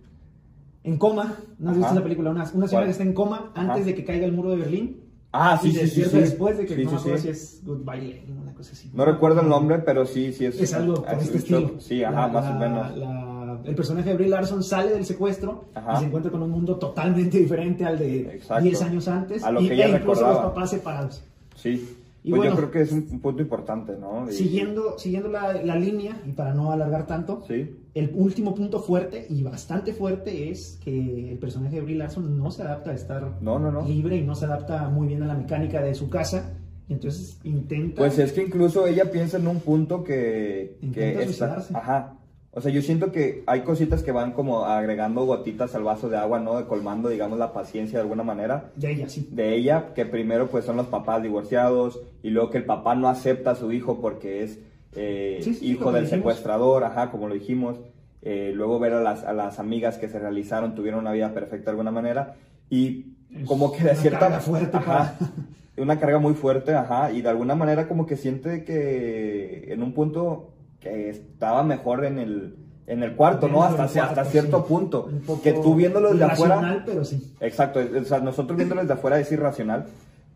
en coma. ¿No has visto esa película? Una, una señora que está en coma Ajá. antes de que caiga el muro de Berlín. Ah, sí, y sí, sí, sí. después de que Sí, no sí, si es Goodbye una cosa así. No recuerdo el nombre, pero sí, sí es... Es algo es este estilo. Sí, ajá, La- más o la- menos. la- el personaje de Brie Larson sale del secuestro Ajá. y se encuentra con un mundo totalmente diferente al de Exacto. 10 años antes. A lo y, que ella e incluso los papás separados. Sí. Y pues bueno, yo creo que es un, un punto importante, ¿no? Y- Siguiendo, siguiendo la, la línea, y para no alargar tanto, Sí. el último punto fuerte y bastante fuerte es que el personaje de Brie Larson no se adapta a estar No, no, no. libre y no se adapta muy bien a la mecánica de su casa. Y entonces intenta. Pues es que incluso ella piensa en un punto que, Intenta que está, ajá. O sea, yo siento que hay cositas que van como agregando gotitas al vaso de agua, ¿no? Colmando, digamos, la paciencia de alguna manera De ella, sí. de ella, que primero pues son los papás divorciados y luego que el papá no acepta a su hijo porque es eh, Sí, sí, hijo del dijimos. secuestrador, ajá, como lo dijimos. Eh, luego ver a las, a las amigas que se realizaron, tuvieron una vida perfecta de alguna manera y Es como que de una cierta carga fuerte ajá, para- una carga muy fuerte, ajá, y de alguna manera como que siente que en un punto que estaba mejor en el en el cuarto, ¿no? Hasta, cuarto, hasta cierto sí. punto. Un poco Que tú viéndolo desde afuera, pero sí. Exacto, o sea, nosotros viéndolo desde afuera es irracional,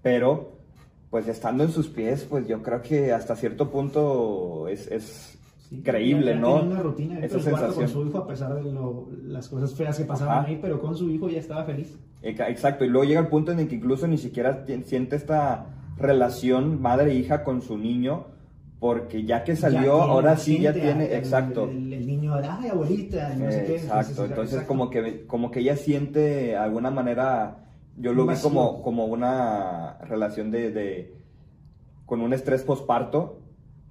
pero pues estando en sus pies, pues yo creo que hasta cierto punto es, es Sí, creíble, ¿no? Tenía una rutina Esa cuarto con sensación. su hijo, a pesar de lo- las cosas feas que pasaban Ajá. ahí, pero con su hijo ya estaba feliz. Exacto, y luego llega el punto en el que incluso ni siquiera siente esta relación madre-hija con su niño, porque ya que Ya salió, tiene ahora sí ya tiene, el- exacto. El, el niño, ay, abuelita, no sé qué. Exacto, entonces como que como que ella siente de alguna manera, yo lo vi como, como una relación de, de- con un estrés posparto,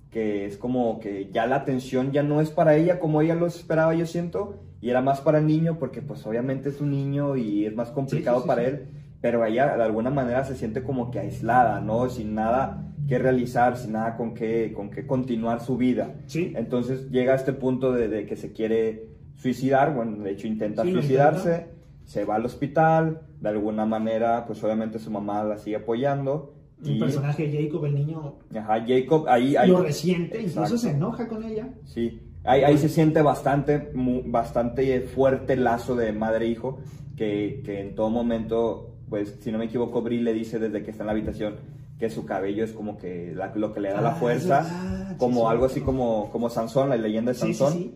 que es como que ya la atención ya no es para ella como ella lo esperaba, yo siento, y era más para el niño, porque pues obviamente es un niño y es más complicado sí, sí, para sí. él, pero ella de alguna manera se siente como que aislada, ¿no? Sin nada que realizar, sin nada con qué, con qué continuar su vida. Sí. Entonces llega a este punto de, de que se quiere suicidar, bueno, de hecho intenta Sí, suicidarse, se va al hospital, de alguna manera, pues obviamente su mamá la sigue apoyando. El Y, personaje Jacob, el niño, ajá, Jacob, ahí, ahí lo resiente, incluso Exacto. se enoja con ella. Sí, ahí, ahí se siente bastante, bastante fuerte el lazo de madre-hijo, que, que en todo momento, pues si no me equivoco, Brie le dice desde que está en la habitación que su cabello es como que la- lo que le da Ah, la es fuerza, verdad, sí, como algo así como, como Sansón, la leyenda de sí, Sansón. sí.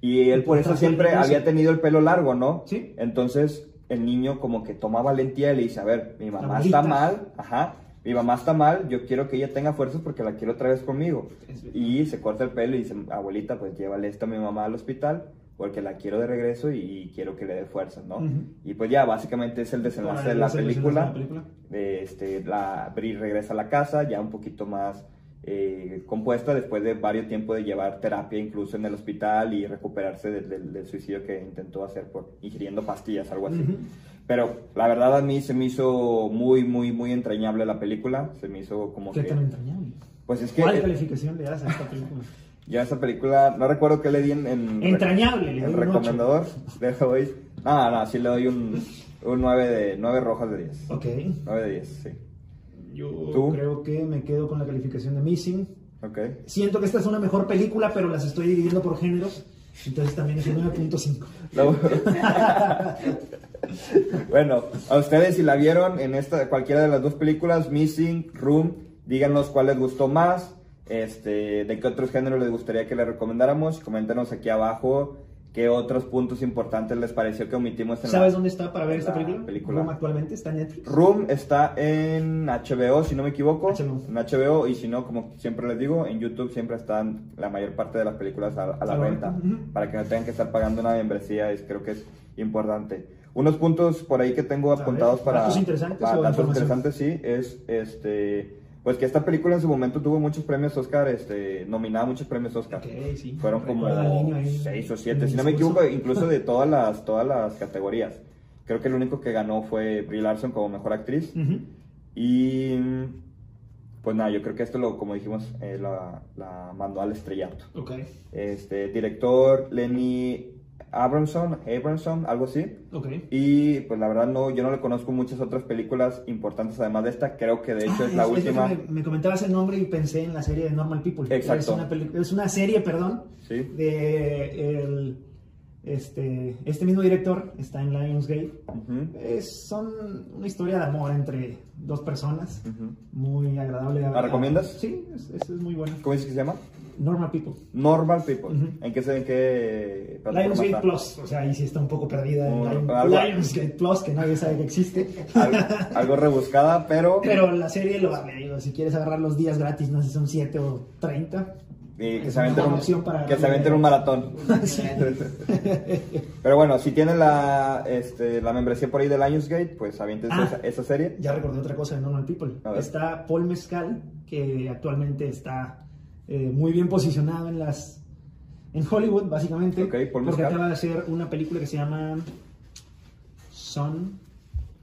Y él por eso siempre había tenido el pelo largo, ¿no? Sí. Entonces el niño como que toma valentía y le dice, a ver, mi mamá Abuelita. está mal, ajá, mi mamá está mal, yo quiero que ella tenga fuerzas porque la quiero otra vez conmigo. Y se corta el pelo y dice, abuelita, pues llévale esto a mi mamá al hospital porque la quiero de regreso y quiero que le dé fuerzas, ¿no? Y pues ya, básicamente es el desenlace de la película. de la película. De, este, la Bri regresa a la casa ya un poquito más eh, compuesta después de varios tiempos de llevar terapia incluso en el hospital y recuperarse del, suicidio que intentó hacer por ingiriendo pastillas, algo así. Pero la verdad a mí se me hizo muy, muy, muy entrañable la película. Se me hizo como ¿Qué que... tan entrañable? Pues es que ¿Cuál eh, calificación le das a esta película? yo a esa película, no recuerdo qué le di en... en Entrañable, le en doy un recomendador. Le doy... No, no, sí le doy un, un 9, de, 9 rojas de 10. Ok. 9 de 10, sí. Yo ¿Tú? creo que me quedo con la calificación de Missing. Ok. Siento que esta es una mejor película, pero las estoy dividiendo por géneros. Entonces también es un 9.5. No. bueno, a ustedes si la vieron en esta cualquiera de las dos películas, Missing, Room, díganos cuál les gustó más, este, de qué otros géneros les gustaría que les recomendáramos, coméntenos aquí abajo qué otros puntos importantes les pareció que omitimos en ¿Sabes la... dónde está para ver esta la película? película. Roma actualmente está en Netflix. Room está en HBO, si no me equivoco. HBO. En HBO, y si no, como siempre les digo, en YouTube siempre están la mayor parte de las películas a, a la venta. venta, ujú. Para que no tengan que estar pagando una membresía, es, creo que es importante. Unos puntos por ahí que tengo apuntados para. ¿datos interesantes para datos interesantes, sí, es este. Pues que esta película en su momento tuvo muchos premios Oscar, este, nominada a muchos premios Oscar. Sí. Fueron como ahí seis o siete, si no me equivoco, incluso de todas las, todas las categorías. Creo que el único que ganó fue Brie Larson como mejor actriz. Y pues nada, yo creo que esto, lo, como dijimos, eh, la, la mandó al estrellato. Ok. Este, director Lenny Abramson, Abramson, algo así. Ok. Y pues la verdad no, yo no le conozco muchas otras películas importantes además de esta. Creo que de hecho Ah, es la es- es que última. Me, me comentabas el nombre y pensé en la serie de Normal People. Exacto. Es una, peli- es una serie, perdón, Sí. de el, este, este mismo director, está en Lionsgate. Ujú, Es, son una historia de amor entre dos personas, ujú. muy agradable. ¿La recomiendas? Sí, es- es muy buena. ¿Cómo dices que se llama? Normal People. Normal People. ¿En qué se en qué Lionsgate? Plus, o sea, ahí sí está un poco perdida en Lionsgate Plus, que nadie sabe que existe. Algo, algo rebuscada, pero Pero la serie lo vale, digo, si quieres agarrar los días gratis, no sé si son 7 o 30. y que se aventen un, opción para- que se aventen un maratón. Pero bueno, si tienen la, este, la membresía por ahí de Lionsgate, pues aviéntense Ah. esa, esa serie. Ya recordé otra cosa de Normal People. Está Paul Mescal, que actualmente está eh, muy bien posicionado en las en Hollywood, básicamente. Ok, Paul porque acaba de hacer una película que se llama Sun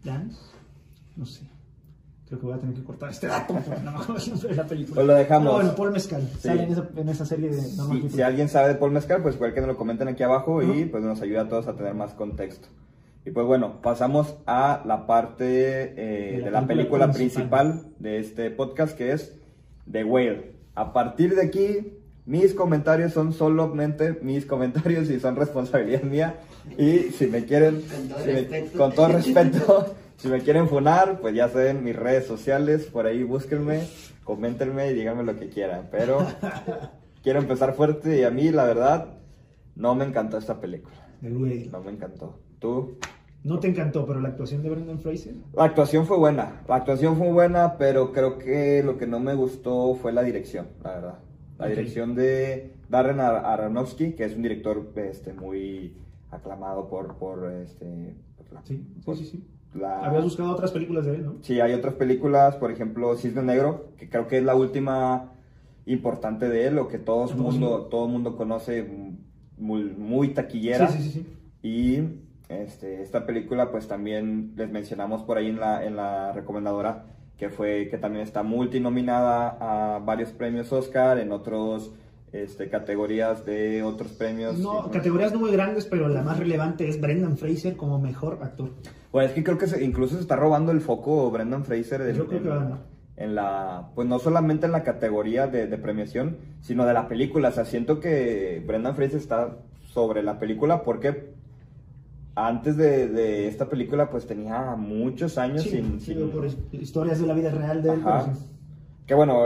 Dance. No sé. Creo que voy a tener que cortar este dato no me acuerdo la película. Pues lo dejamos. Pero bueno, Paul Mescal Sí. sale en esa, en esa serie de Normal Si, alguien sabe de Paul Mezcal, pues igual que nos lo comenten aquí abajo y Ujú. pues nos ayuda a todos a tener más contexto. Y pues bueno, pasamos a la parte eh, De de la la, película película principal. de este podcast que es The Whale. A partir de aquí, mis comentarios son solamente mis comentarios y son responsabilidad mía. Y si me quieren, Con todo si me- respeto. con todo respeto, si me quieren funar, pues ya saben mis redes sociales, por ahí búsquenme, coméntenme y díganme lo que quieran. Pero quiero empezar fuerte y a mí, la verdad, no me encantó esta película. No me encantó. ¿Tú? No te encantó, pero la actuación de Brendan Fraser. La actuación fue buena, la actuación fue buena, pero creo que lo que no me gustó fue la dirección, la verdad. La dirección de Darren Ar- Aronofsky, que es un director este, muy aclamado por, por, este, por la- Sí, sí, por sí, sí. la- Habías buscado otras películas de él, ¿no? Sí, hay otras películas, por ejemplo, Cisne Negro, que creo que es la última importante de él, o que todo el mundo, todo mundo conoce, muy, muy taquillera. Sí, sí, sí. sí. Y este, esta película, pues también les mencionamos por ahí en la, en la recomendadora, que fue que también está multinominada a varios premios Oscar, en otros este, categorías de otros premios. No, categorías no muy grandes, pero la más relevante es Brendan Fraser como mejor actor. Pues es que creo que se- incluso se está robando el foco Brendan Fraser en, Yo creo que en- va a ganar. en la, pues no solamente en la categoría de, de premiación, sino de la película. O sea, siento que Brendan Fraser está sobre la película porque antes de, de esta película pues tenía muchos años Sí, sin... sí, sin- por his- historias de la vida real de él. Ajá. pero sí. Que bueno,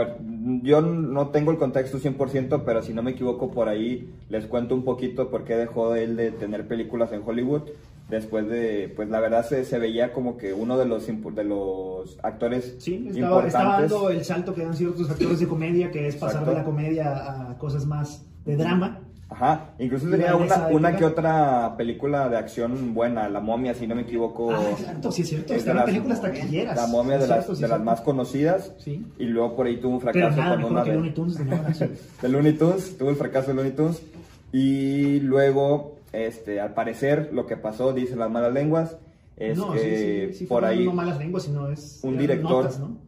yo no tengo el contexto 100%, pero si no me equivoco por ahí les cuento un poquito por qué dejó él de tener películas en Hollywood. Después de, pues la verdad se, se veía como que uno de los, de los actores sí, estaba, estaba dando el salto que dan ciertos actores de comedia, que es pasar de la comedia a cosas más de drama. Ajá, incluso tenía una, una, que otra película de acción buena, La momia, si no me equivoco. Ah, exacto, sí es cierto, es una películas taquilleras. La momia de, las, de las más conocidas. Sí. Y luego por ahí tuvo un fracaso Pero nada, con una de... Looney Tunes de, de Looney Tunes, tuvo el fracaso de Looney Tunes. Y luego, este, al parecer, lo que pasó, dicen las malas lenguas, es no, que sí, sí, por ahí... No malas lenguas, sino es... Un director... Notas, ¿no?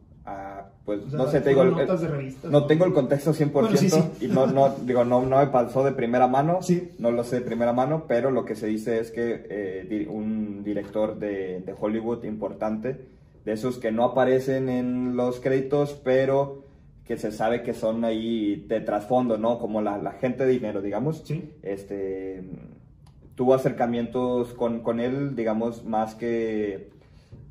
Pues o sea, no sé, te digo, el, revistas, no tengo el contexto 100% bueno, sí, sí. y no, no, digo, no, no me pasó de primera mano, sí. no lo sé de primera mano, pero lo que se dice es que eh, un director de, de, Hollywood importante, de esos que no aparecen en los créditos, pero que se sabe que son ahí de trasfondo, ¿no? Como la, la gente de dinero, digamos. Este, tuvo acercamientos con, con él, digamos, más que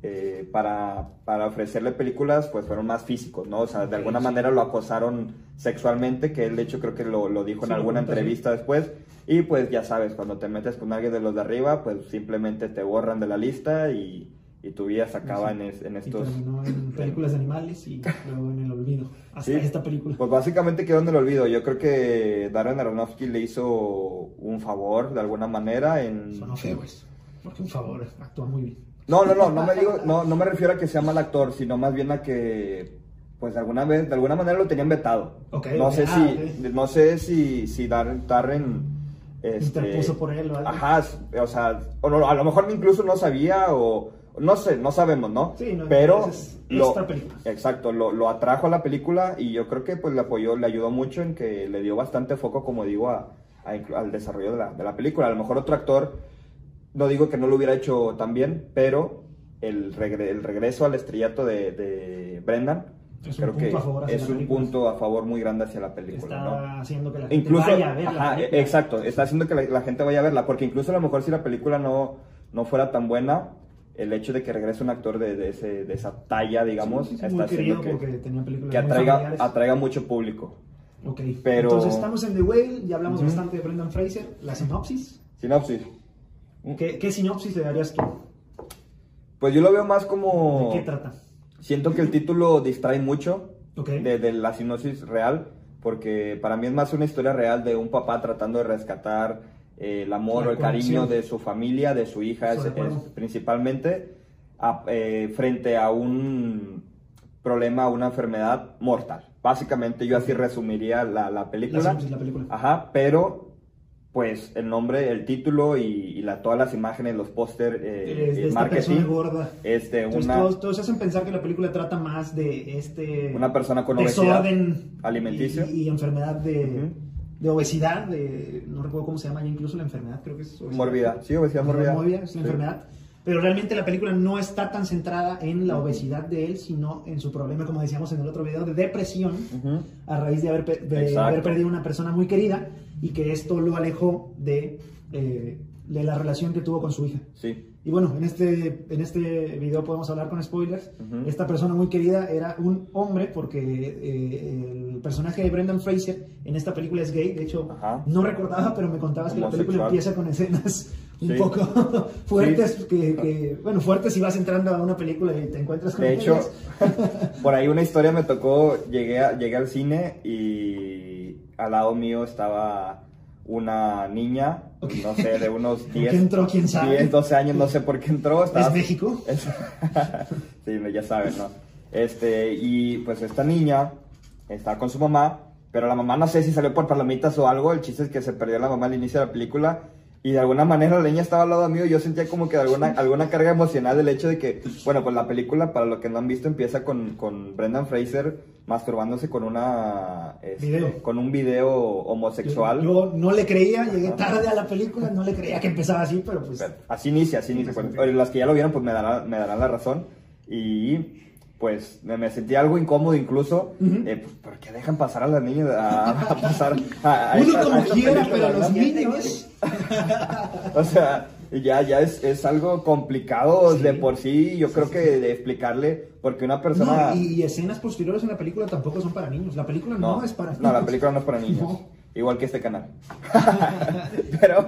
eh, para, para, ofrecerle películas, pues fueron más físicos, ¿no? O sea, de alguna manera lo acosaron sexualmente, que él de hecho creo que lo, lo dijo en alguna entrevista después. Y pues ya sabes, cuando te metes con alguien de los de arriba, pues simplemente te borran de la lista y, y tu vida se acaba en, es, en, estos... Y terminó en películas de animales y luego en el olvido, hasta sí, esta película. Pues básicamente quedó en el olvido. Yo creo que Darren Aronofsky le hizo un favor de alguna manera en... Sonó feo eso, porque un favor, actúa muy bien. No, no, no, no me digo, no, no me refiero a que sea mal actor, sino más bien a que pues alguna vez, de alguna manera lo tenían vetado. Okay, no okay. sé ah, si, okay. no sé si, si Darren, Darren este, interpuso por él o algo. Ajá, o sea, o no, a lo mejor incluso no sabía o no sé, no sabemos, ¿no? Sí, no, pero es lo, película. exacto, lo, lo, atrajo a la película y yo creo que pues le apoyó, le ayudó mucho en que le dio bastante foco, como digo, a, a, al desarrollo de la, de la película. A lo mejor otro actor, no digo que no lo hubiera hecho tan bien, pero el, regre el regreso al estrellato de, de Brendan, es creo que es un punto a favor muy grande hacia la película. Está ¿no? haciendo que la gente incluso, vaya a ver ajá, la Exacto, está haciendo que la, la, gente vaya a verla, porque incluso a lo mejor si la película no, no fuera tan buena, el hecho de que regrese un actor de, de, ese, de esa talla, digamos, sí, sí, está haciendo que, que atraiga, atraiga mucho público. Ok, Pero... entonces estamos en The Whale, ya hablamos uh -huh. bastante de Brendan Fraser, la sinopsis. Sinopsis. ¿Qué, ¿Qué, sinopsis le darías tú? Pues yo lo veo más como... ¿De qué trata? Siento que el título distrae mucho okay. de, de, la sinopsis real, porque para mí es más una historia real de un papá tratando de rescatar eh, el amor o el cariño de su familia, de su hija es, es, principalmente, a, eh, frente a un problema, una enfermedad mortal. Básicamente yo así resumiría la, la película. La, la película. Ajá, pero pues el nombre, el título y, y la, todas las imágenes, los póster, eh, el marketing, gorda. Este, Entonces, una, todos, todos, hacen pensar que la película trata más de este una persona con desorden obesidad alimenticio y, y enfermedad de, uh -huh. de, obesidad, de, no recuerdo cómo se llama ya incluso la enfermedad, creo que es obesidad. Morbida, sí, obesidad morbida. Morbida, es una sí. enfermedad. Pero realmente la película no está tan centrada en la obesidad de él, sino en su problema, como decíamos en el otro video, de depresión uh -huh. a raíz de haber, de haber perdido una persona muy querida y que esto lo alejó de, eh, de la relación que tuvo con su hija. Sí. Y bueno, en este, en este video podemos hablar con spoilers. Uh -huh. Esta persona muy querida era un hombre porque eh, el personaje de Brendan Fraser en esta película es gay. De hecho, Ajá. no recordaba, pero me contabas que la película empieza con escenas un Sí. poco fuertes, Sí. que, que, bueno, fuertes si vas entrando a una película y te encuentras con De hecho, por ahí una historia me tocó, llegué, a, llegué al cine y al lado mío estaba una niña, Ok. no sé, de unos ¿Por 10, qué entró? ¿Quién sabe? 10, 12 años, no sé por qué entró. Estaba, ¿Es México? Sí, ya sabes, ¿no? Este, y pues esta niña está con su mamá, pero la mamá no sé si salió por palomitas o algo, el chiste es que se perdió la mamá al inicio de la película y de alguna manera la niña estaba al lado mío y yo sentía como que alguna, alguna carga emocional del hecho de que, bueno, pues la película, para lo que no han visto, empieza con, con Brendan Fraser masturbándose con una... este, Video. Con un video homosexual. Yo no le creía, llegué tarde a la película, no le creía que empezaba así, pero pues... Pero Así inicia, así inicia. Bueno, las que ya lo vieron, pues me darán, me darán la razón. Y pues me, me sentí algo incómodo incluso. Eh, pues, ¿Por qué dejan pasar a las niñas a, a pasar a, a Uno esta- como quiera, pero los no? niños... O sea, ya, ya es, es algo complicado Sí. de por sí, yo creo que de explicarle, porque una persona... No, y, y escenas posteriores en la película tampoco son para niños. La película no, es para niños. No, la película no es para niños. No. Igual que este canal. Pero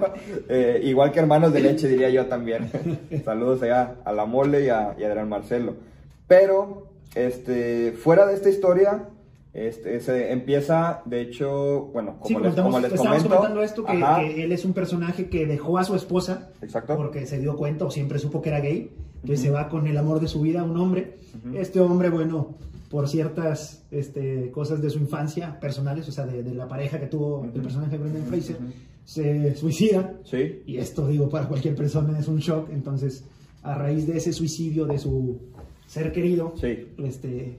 eh, igual que hermanos de leche, diría yo también. Saludos allá a la mole y a, y a Adrián Marcelo. Pero, este, fuera de esta historia, este, se empieza, de hecho, bueno, como, Sí, les, comentamos- como les comento. comentando esto, que, él es un personaje que dejó a su esposa Exacto. porque se dio cuenta o siempre supo que era gay. Entonces se va con el amor de su vida, un hombre. Este hombre, bueno, por ciertas este, cosas de su infancia personales, o sea, de, de la pareja que tuvo el personaje de Brendan Fraser, se suicida. Sí, Y esto, digo, para cualquier persona es un shock. Entonces, a raíz de ese suicidio de su ser querido, sí. este,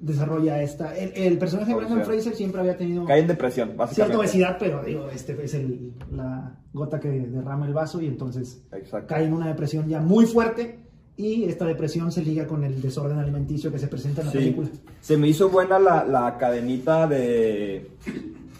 desarrolla esta... El, el personaje de Brendan. Fraser siempre había tenido Cae en depresión, cierta obesidad, pero digo, este es el- la gota que derrama el vaso y entonces Exacto. cae en una depresión ya muy fuerte y esta depresión se liga con el desorden alimenticio que se presenta en la Sí. película. Se me hizo buena la, la cadenita de,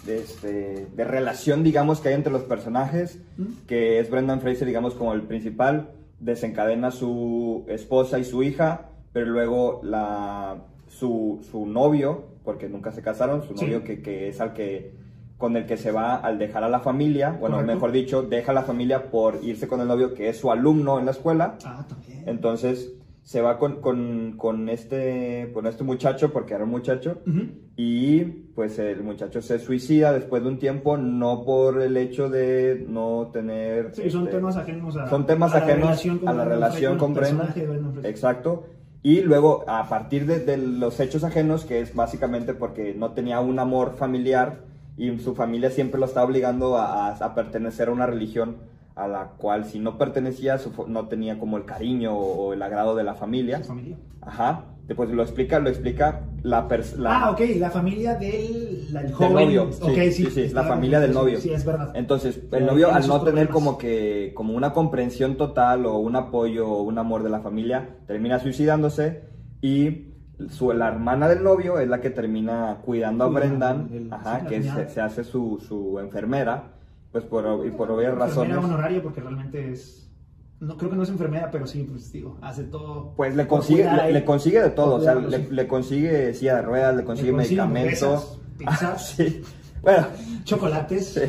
de, este, de relación, digamos, que hay entre los personajes, ¿Mm? que es Brendan Fraser, digamos, como el principal, desencadena a su esposa y su hija, pero luego la, su, su novio, porque nunca se casaron, su Sí. novio que, que es al que con el que se va al dejar a la familia, bueno, Correcto. mejor dicho, deja a la familia por irse con el novio que es su alumno en la escuela, Ah, también. entonces se va con, con, con este, con este muchacho, porque era un muchacho, Ujú. y pues el muchacho se suicida después de un tiempo, no por el hecho de no tener... Sí, son este, temas ajenos a, son temas a la relación con a la relación con de Brendan Fraser. Exacto. Y luego, a partir de, los hechos ajenos, que es básicamente porque no tenía un amor familiar y su familia siempre lo estaba obligando a pertenecer a una religión a la cual si no pertenecía no tenía como el cariño o, el agrado de la familia. Su familia. Ajá. Después lo explica, lo explica la persona. Ah, ok, la familia del, la- el Del novio, sí, Ok, sí, sí, sí, la familia del novio. Sí, es verdad. Entonces, el novio al no tener problemas. como que como una comprensión total o un apoyo o un amor de la familia, termina suicidándose y su, la hermana del novio es la que termina cuidando a Brendan, el- ajá, la que se, se hace su, su enfermera, pues por, y por obvias razones. Enfermera honoraria porque realmente es... No, creo que no es enfermera, pero sí, pues digo, hace todo... Pues le consigue, le, le consigue de todo, o sea, le, le consigue silla de ruedas, le consigue consigue medicamento. hamburguesas, pizzas. Ah, sí. Bueno, Chocolates. Sí.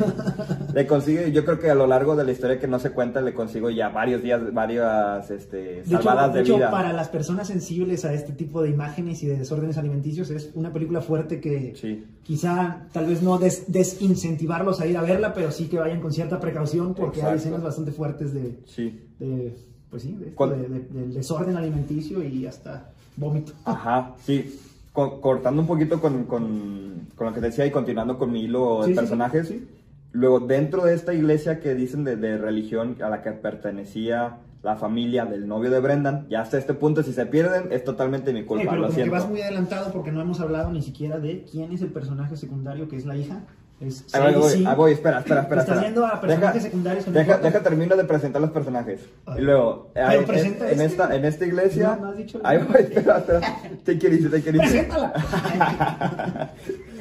Le consigue, yo creo que a lo largo de la historia que no se cuenta, le consigo ya varios días, varias este, De hecho, salvadas de de, hecho, vida. para las personas sensibles a este tipo de imágenes y de desórdenes alimenticios, es una película fuerte que Sí. quizá tal vez no des- desincentivarlos a ir a verla, pero sí que vayan con cierta precaución porque hay escenas bastante fuertes de, Sí. de, pues sí, esto, de- del desorden alimenticio y hasta vómito. Ajá, sí. Co- cortando un poquito con, con, con lo que decía y continuando con mi hilo Sí, de sí, personajes. sí. Luego, dentro de esta iglesia que dicen de, de religión a la que pertenecía la familia del novio de Brendan, ya hasta este punto, si se pierden, es totalmente mi culpa, pero lo como que vas muy adelantado porque no hemos hablado ni siquiera de quién es el personaje secundario que es la hija. Es Ahí voy, Sadie voy, espera, espera, espera. Estás viendo a personajes secundarios que no deja, deja termino de presentar los personajes. Y luego, ahí, en, presenta en este. esta, en esta iglesia. No, no has dicho ahí voy, espera, espera. Te te. Preséntala.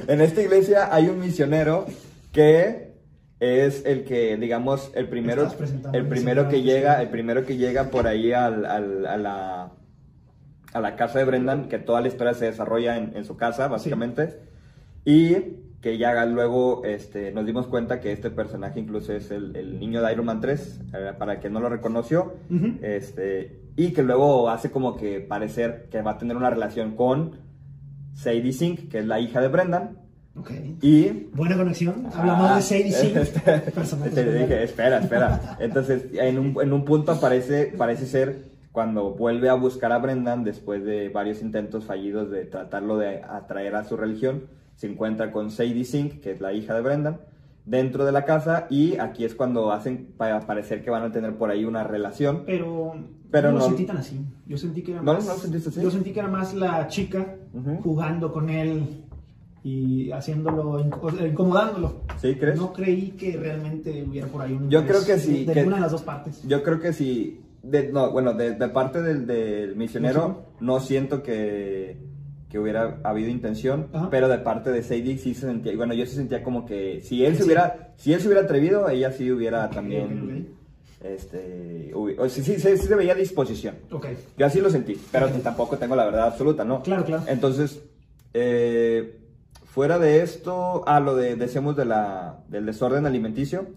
En esta iglesia hay un misionero que es el que, digamos, el primero, el primero que llega, sí. el primero que llega por ahí al, al- a la a la casa de Brendan, que toda la historia se desarrolla en, en su casa, básicamente, y que ya luego este, nos dimos cuenta que este personaje incluso es el, el niño de Iron Man 3, eh, para el que no lo reconoció, este, y que luego hace como que parecer que va a tener una relación con Sadie Sink, que es la hija de Brendan, y Buena conexión. Hablamos de Sadie Sink. Este, personaje te dije, espera, espera. Entonces, en un, en un punto aparece, parece ser cuando vuelve a buscar a Brendan después de varios intentos fallidos de tratarlo de atraer a su religión, se encuentra con Sadie Sink, que es la hija de Brendan, dentro de la casa y aquí es cuando hacen para parecer que van a tener por ahí una relación. Pero, Pero no lo sentí tan así. Yo sentí que era ¿No- más. no sentiste así? Yo sentí que era más la chica jugando con él y haciéndolo, incomodándolo. ¿Sí crees? No creí que realmente hubiera por ahí un Yo creo que sí, De, que- ninguna de las dos partes. Yo creo que sí. De, no, bueno, de, de parte del, del misionero, no siento que, que hubiera habido intención, Ajá. pero de parte de Sadie sí se sentía, bueno, yo sí sentía como que si él se hubiera, si él se hubiera atrevido, ella sí hubiera también este, o sí, sí, sí, sí se veía disposición. Yo así lo sentí, pero tampoco tengo la verdad absoluta, ¿no? Claro, claro. Entonces, eh, fuera de esto, ah, lo de, decíamos de la, del desorden alimenticio,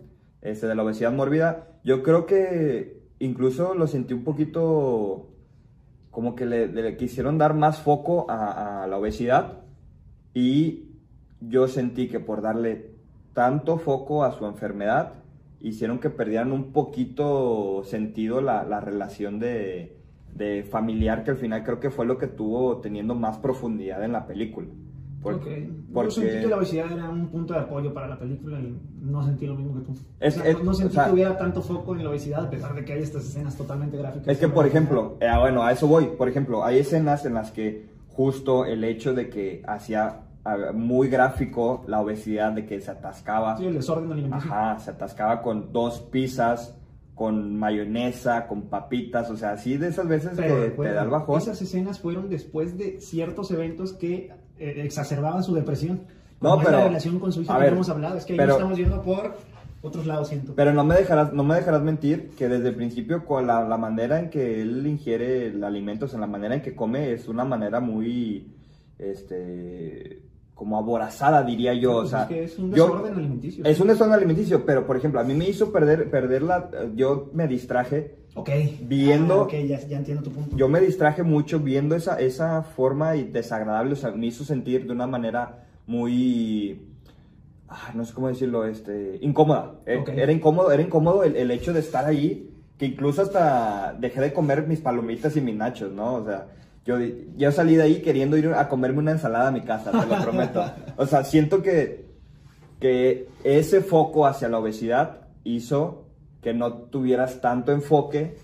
este, de la obesidad mórbida, yo creo que incluso lo sentí un poquito como que le, quisieron dar más foco a, la obesidad y yo sentí que por darle tanto foco a su enfermedad, hicieron que perdieran un poquito sentido la, la relación de familiar, que al final creo que fue lo que tuvo teniendo más profundidad en la película. Porque, porque- Yo sentí que la obesidad era un punto de apoyo para la película y no sentí lo mismo que tú. Es- O sea, es- no, sentí o sea- que hubiera tanto foco en la obesidad, a pesar de que hay estas escenas totalmente gráficas. Es que, por ejemplo, eh, bueno, a eso voy. Por ejemplo, hay escenas en las que justo el hecho de que hacía ah, muy gráfico la obesidad, de que se atascaba. Sí, el desorden alimenticio. Ajá, se atascaba con dos pizzas, con mayonesa, con papitas, o sea, así de esas veces Pero que te recuerda, da el bajón. Esas escenas fueron después de ciertos eventos que exacerbaban su depresión. No, pero- la relación con su hija a ver, no hemos hablado. Es que ahí pero- estamos yendo por otros lados, siento. Pero no me dejarás, no me dejarás mentir que desde el principio con la, la manera en que él ingiere el alimento, o sea, la manera en que come es una manera muy, este, como aborazada diría yo, o Pues sea, es que es un yo- desorden alimenticio. es un desorden alimenticio, pero por ejemplo, a mí me hizo perder, perder la, yo me distraje, Ok. Viendo- Ah, ok, ya, ya entiendo tu punto. yo me distraje mucho viendo esa, esa forma desagradable, o sea, me hizo sentir de una manera muy, ah, no sé cómo decirlo, este, incómoda. Eh. Era incómodo, era incómodo el, el hecho de estar ahí, que incluso hasta dejé de comer mis palomitas y mis nachos, ¿no? O sea, yo, yo salí de ahí queriendo ir a comerme una ensalada a mi casa, te lo prometo. O sea, siento que, que ese foco hacia la obesidad hizo que no tuvieras tanto enfoque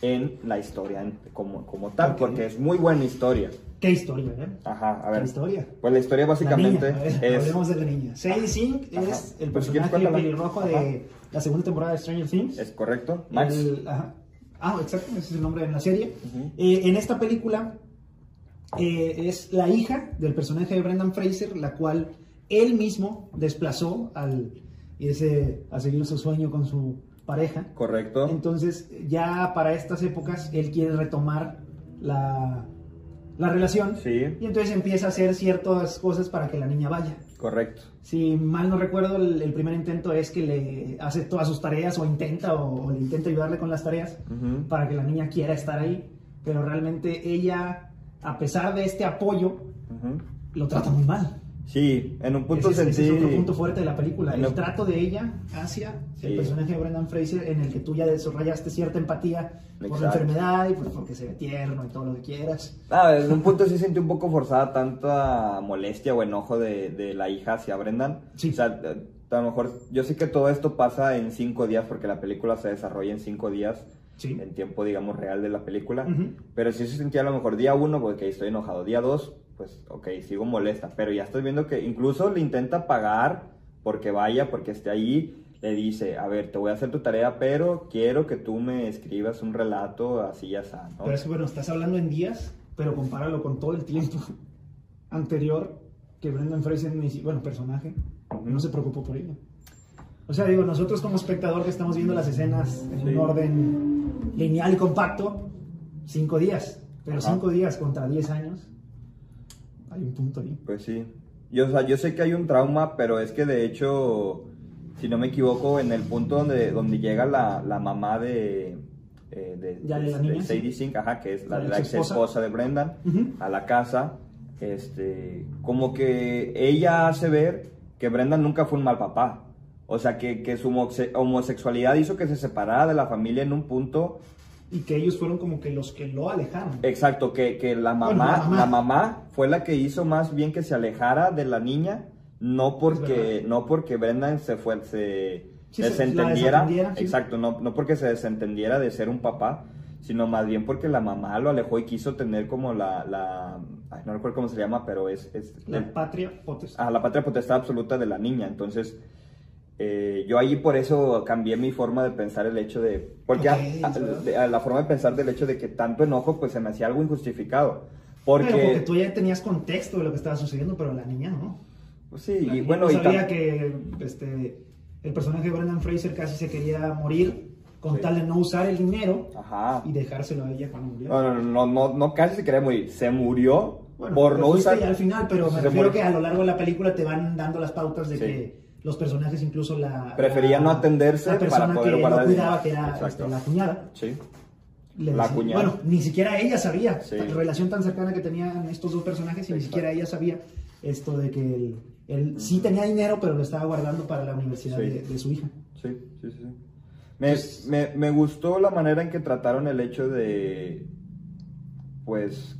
en la historia en- como, como tal, Ok. porque es muy buena historia. ¿Qué historia, eh? Ajá, a ¿Qué ver. historia? Pues la historia básicamente la niña, ver, es... Hablemos de la niña. Sadie Sink Ajá. es el Pues, ¿quieres personaje pelirrojo Ajá. de la segunda temporada de Stranger Things. Es correcto, Max. El- ajá. Ah, exacto, ese es el nombre de la serie. Ujú. Eh, en esta película eh, es la hija del personaje de Brendan Fraser, la cual él mismo desplazó al irse a seguir su sueño con su pareja. Correcto. Entonces, ya para estas épocas, él quiere retomar la, la relación. Sí. Y entonces empieza a hacer ciertas cosas para que la niña vaya. Correcto. Si mal no recuerdo, el, el primer intento es que le hace todas sus tareas o intenta o, o le intenta ayudarle con las tareas para que la niña quiera estar ahí. Pero realmente ella, a pesar de este apoyo, lo trata muy mal. Sí, en un punto ese, es- ese sentí... es otro punto fuerte de la película. El trato de ella hacia Sí. el personaje de Brendan Fraser, en el que tú ya desarrollaste cierta empatía por la Exacto. enfermedad y pues porque se ve tierno y todo lo que quieras. Ah, en un punto sí sentí un poco forzada tanta molestia o enojo de, de la hija hacia Brendan. Sí. O sea, a lo mejor, yo sé que todo esto pasa en cinco días porque la película se desarrolla en cinco días. Sí. En tiempo, digamos, real de la película. Ujú. Pero sí se sentía a lo mejor día uno, porque estoy enojado. Día dos, pues, ok, sigo molesta. Pero ya estoy viendo que incluso le intenta pagar porque vaya, porque esté ahí. Le dice, a ver, te voy a hacer tu tarea, pero quiero que tú me escribas un relato así ya está, ¿no? Pero es bueno, estás hablando en días, pero compáralo con todo el tiempo anterior que Brendan Fraser, bueno, personaje, no se preocupó por ello. O sea, digo, nosotros como espectador que estamos viendo las escenas en Sí. un orden lineal y compacto, cinco días. Pero Ajá. cinco días contra diez años, hay un punto ahí. Pues sí. Yo, o sea, yo sé que hay un trauma, pero es que de hecho, si no me equivoco, en el punto donde, donde llega la, la mamá de, eh, de, Ya, de la de. Sadie Sink, ajá, que es la, La la ex esposa de Brendan, Ujú. a la casa, este, como que ella hace ver que Brendan nunca fue un mal papá. O sea, que, que su homoxe- homosexualidad hizo que se separara de la familia en un punto Y que ellos fueron como que los que lo alejaron. Exacto, que, que la, mamá, Bueno, la mamá. la mamá fue la que hizo más bien que se alejara de la niña, no porque, no porque Brendan se fue, se Sí, se- la desentendiera, sí. exacto, no, no porque se desentendiera de ser un papá, sino más bien porque la mamá lo alejó y quiso tener como la, la ay, no recuerdo cómo se llama, pero es, es La el- patria potestad. a la patria potestad absoluta de la niña. Entonces, eh, yo ahí por eso cambié mi forma de pensar el hecho de. Porque a- Ok, a- verdad. de- a la forma de pensar del hecho de que tanto enojo, pues se me hacía algo injustificado. Porque. Porque tú ya tenías contexto de lo que estaba sucediendo, pero la niña no. pues sí, La y bueno, no y sabía tam- que este, el personaje de Brendan Fraser casi se quería morir con Sí. tal de no usar el dinero Ajá. y dejárselo a ella cuando murió. No, no, no, no, no, casi se quería morir. Se murió Bueno, por no usar. al final, pero me refiero murió. que a lo largo de la película te van dando las pautas de Sí. que los personajes, incluso la. Preferían la- no atenderse la persona para poder que guardar el cuidaba, que era este, la cuñada. Sí. le La decía- cuñada. Bueno, ni siquiera ella sabía. Sí. La relación tan cercana que tenían estos dos personajes y ni siquiera ella sabía esto de que él, él sí tenía dinero, pero lo estaba guardando para la universidad Sí. de, de su hija. Sí, sí, sí. Me, Entonces- me, me gustó la manera en que trataron el hecho de, pues,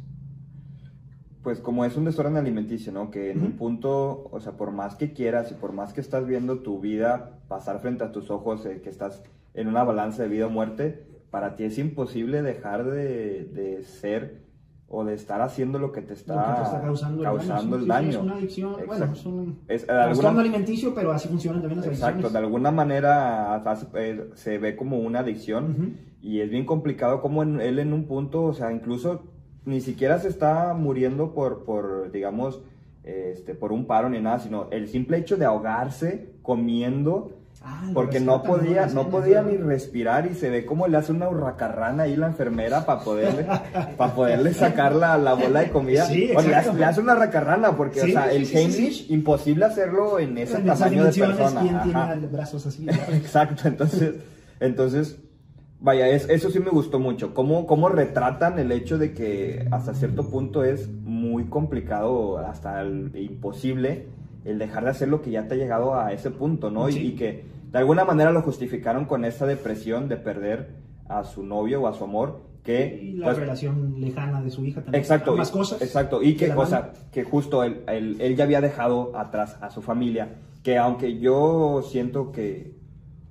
pues como es un desorden alimenticio, ¿no? Que en un punto, o sea, por más que quieras y por más que estás viendo tu vida pasar frente a tus ojos, eh, que estás en una balanza de vida o muerte, para ti es imposible dejar de, de ser o de estar haciendo lo que te está, Lo que te está causando, causando el daño. Sí, es una adicción. Bueno, es un Es, alguna- alimenticio, pero así funcionan también las Exacto, adicciones. de alguna manera eh, se ve como una adicción y es bien complicado como en- él en un punto, o sea, incluso ni siquiera se está muriendo por, por digamos, este, por un paro ni nada, sino el simple hecho de ahogarse comiendo, Ah, porque no podía, no podía ni respirar y se ve como le hace una hurracarrana ahí la enfermera para poderle, para poderle sacar la, la bola de comida. Sí, O le, hace, le hace una racarrana porque, Sí, o sea, el sí, Heinrich, imposible hacerlo en ese En tamaño de persona. ¿quién Ajá. tiene brazos así? Exacto, entonces, entonces, vaya, es- eso sí me gustó mucho. Cómo, cómo retratan el hecho de que hasta cierto punto es muy complicado, hasta el- imposible, el dejar de hacer lo que ya te ha llegado a ese punto, ¿no? Y- Sí. Y, que de alguna manera lo justificaron con esa depresión de perder a su novio o a su amor, que... Y la pues, relación lejana de su hija también. Exacto, y- cosas. Exacto, y que, la o sea, que justo él, él, él ya había dejado atrás a su familia, que aunque yo siento que,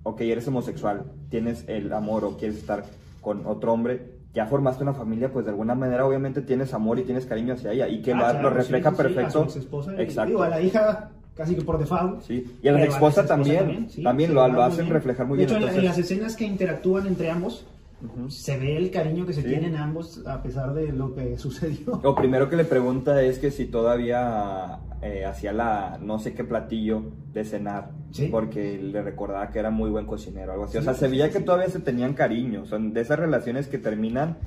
ok, eres homosexual, tienes el amor o quieres estar con otro hombre, ya formaste una familia, pues de alguna manera obviamente tienes amor y tienes cariño hacia ella, y que Ah, lo, claro, lo sí, refleja sí, sí, perfecto. a Exacto. digo, a la hija casi que por default. Sí, y a la exesposa también, sí, también lo, hacen bien. reflejar muy de bien. hecho, en la- en las escenas que interactúan entre ambos, se ve el cariño que se Sí. tienen ambos a pesar de lo que sucedió. Lo primero que le pregunta es que si todavía eh, hacía la no sé qué platillo de cenar, Sí. porque le recordaba que era muy buen cocinero, algo así. o sea, se veía que todavía se tenían cariño, son de esas relaciones que terminan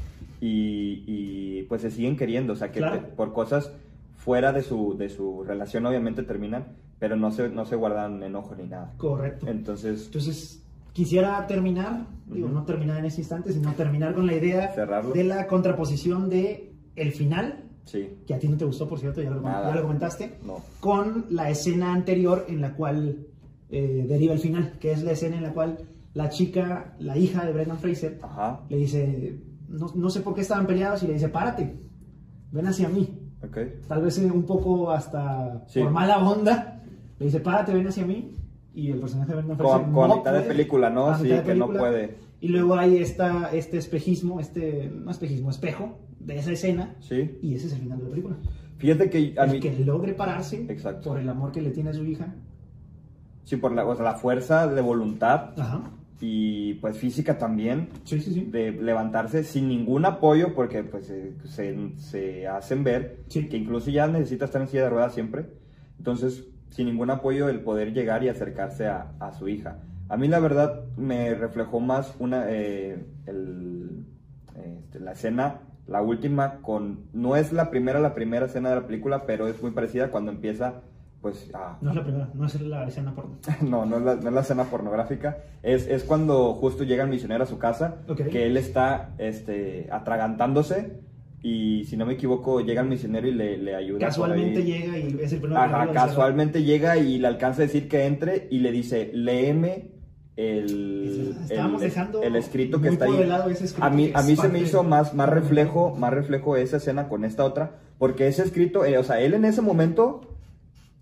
y, y, pues se siguen queriendo, o sea, que Claro. te- por cosas fuera de su, de su relación obviamente terminan, pero no se, no se guardan enojo ni nada. Correcto. Entonces, Entonces, quisiera terminar, digo, no terminar en ese instante, sino terminar con la idea Cerrarlo. de la contraposición de el final, sí, que a ti no te gustó, por cierto, ya lo, ya lo comentaste, no. con la escena anterior en la cual eh, deriva el final, que es la escena en la cual la chica, la hija de Brendan Fraser, Ajá, le dice, no, no sé por qué estaban peleados, y le dice, párate, ven hacia mí. ok. Tal vez eh, un poco hasta Sí. por mala onda, le dice, párate, ven hacia mí. Y el personaje de Brendan Fraser Con, con no mitad de puede. película, ¿no? Sí, de que no puede. Y luego hay esta, este espejismo, este, no espejismo, espejo de esa escena. Sí. Y ese es el final de la película. Fíjate que a el mí... que logre pararse Exacto. por el amor que le tiene a su hija. Sí, por la, o sea, la fuerza de voluntad Ajá. y pues física también Sí, sí, sí. de levantarse sin ningún apoyo porque pues eh, se, se hacen ver Sí. que incluso ya necesita estar en silla de ruedas siempre. Entonces, sin ningún apoyo el poder llegar y acercarse a, a su hija. A mí la verdad me reflejó más una eh, el- este, la escena, la última con no es la primera la primera escena de la película, pero es muy parecida cuando empieza pues a No es la primera, no es la escena porno. no, no es la, no es la escena pornográfica. Es, es cuando justo llega el misionero a su casa, Ok. que él está este, atragantándose y si no me equivoco llega el misionero y le, le ayuda. Casualmente llega y es el primero que Ajá, del casualmente llega y le alcanza a decir que entre y le dice, léeme el, Estábamos el, el escrito que está ahí. escrito A mí, que a mí se me hizo más, más reflejo, más reflejo esa escena con esta otra, porque ese escrito, eh, o sea, él en ese momento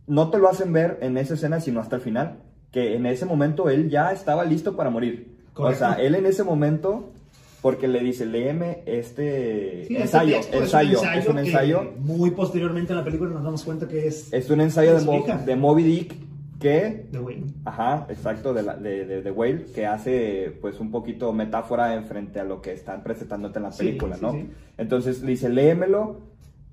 no te lo hacen ver en esa escena, sino hasta el final, que en ese momento él ya estaba listo para morir. Correcto. O sea, él en ese momento, porque le dice, léeme este Sí, este ensayo, ensayo, es un ensayo, muy posteriormente en la película nos damos cuenta que es es un ensayo de, Mo- de Moby Dick que de Wayne. Ajá, exacto, de, la, de, de, de Whale, que hace pues un poquito metáfora en frente a lo que están presentándote en la película, sí, ¿no? Entonces le dice, léemelo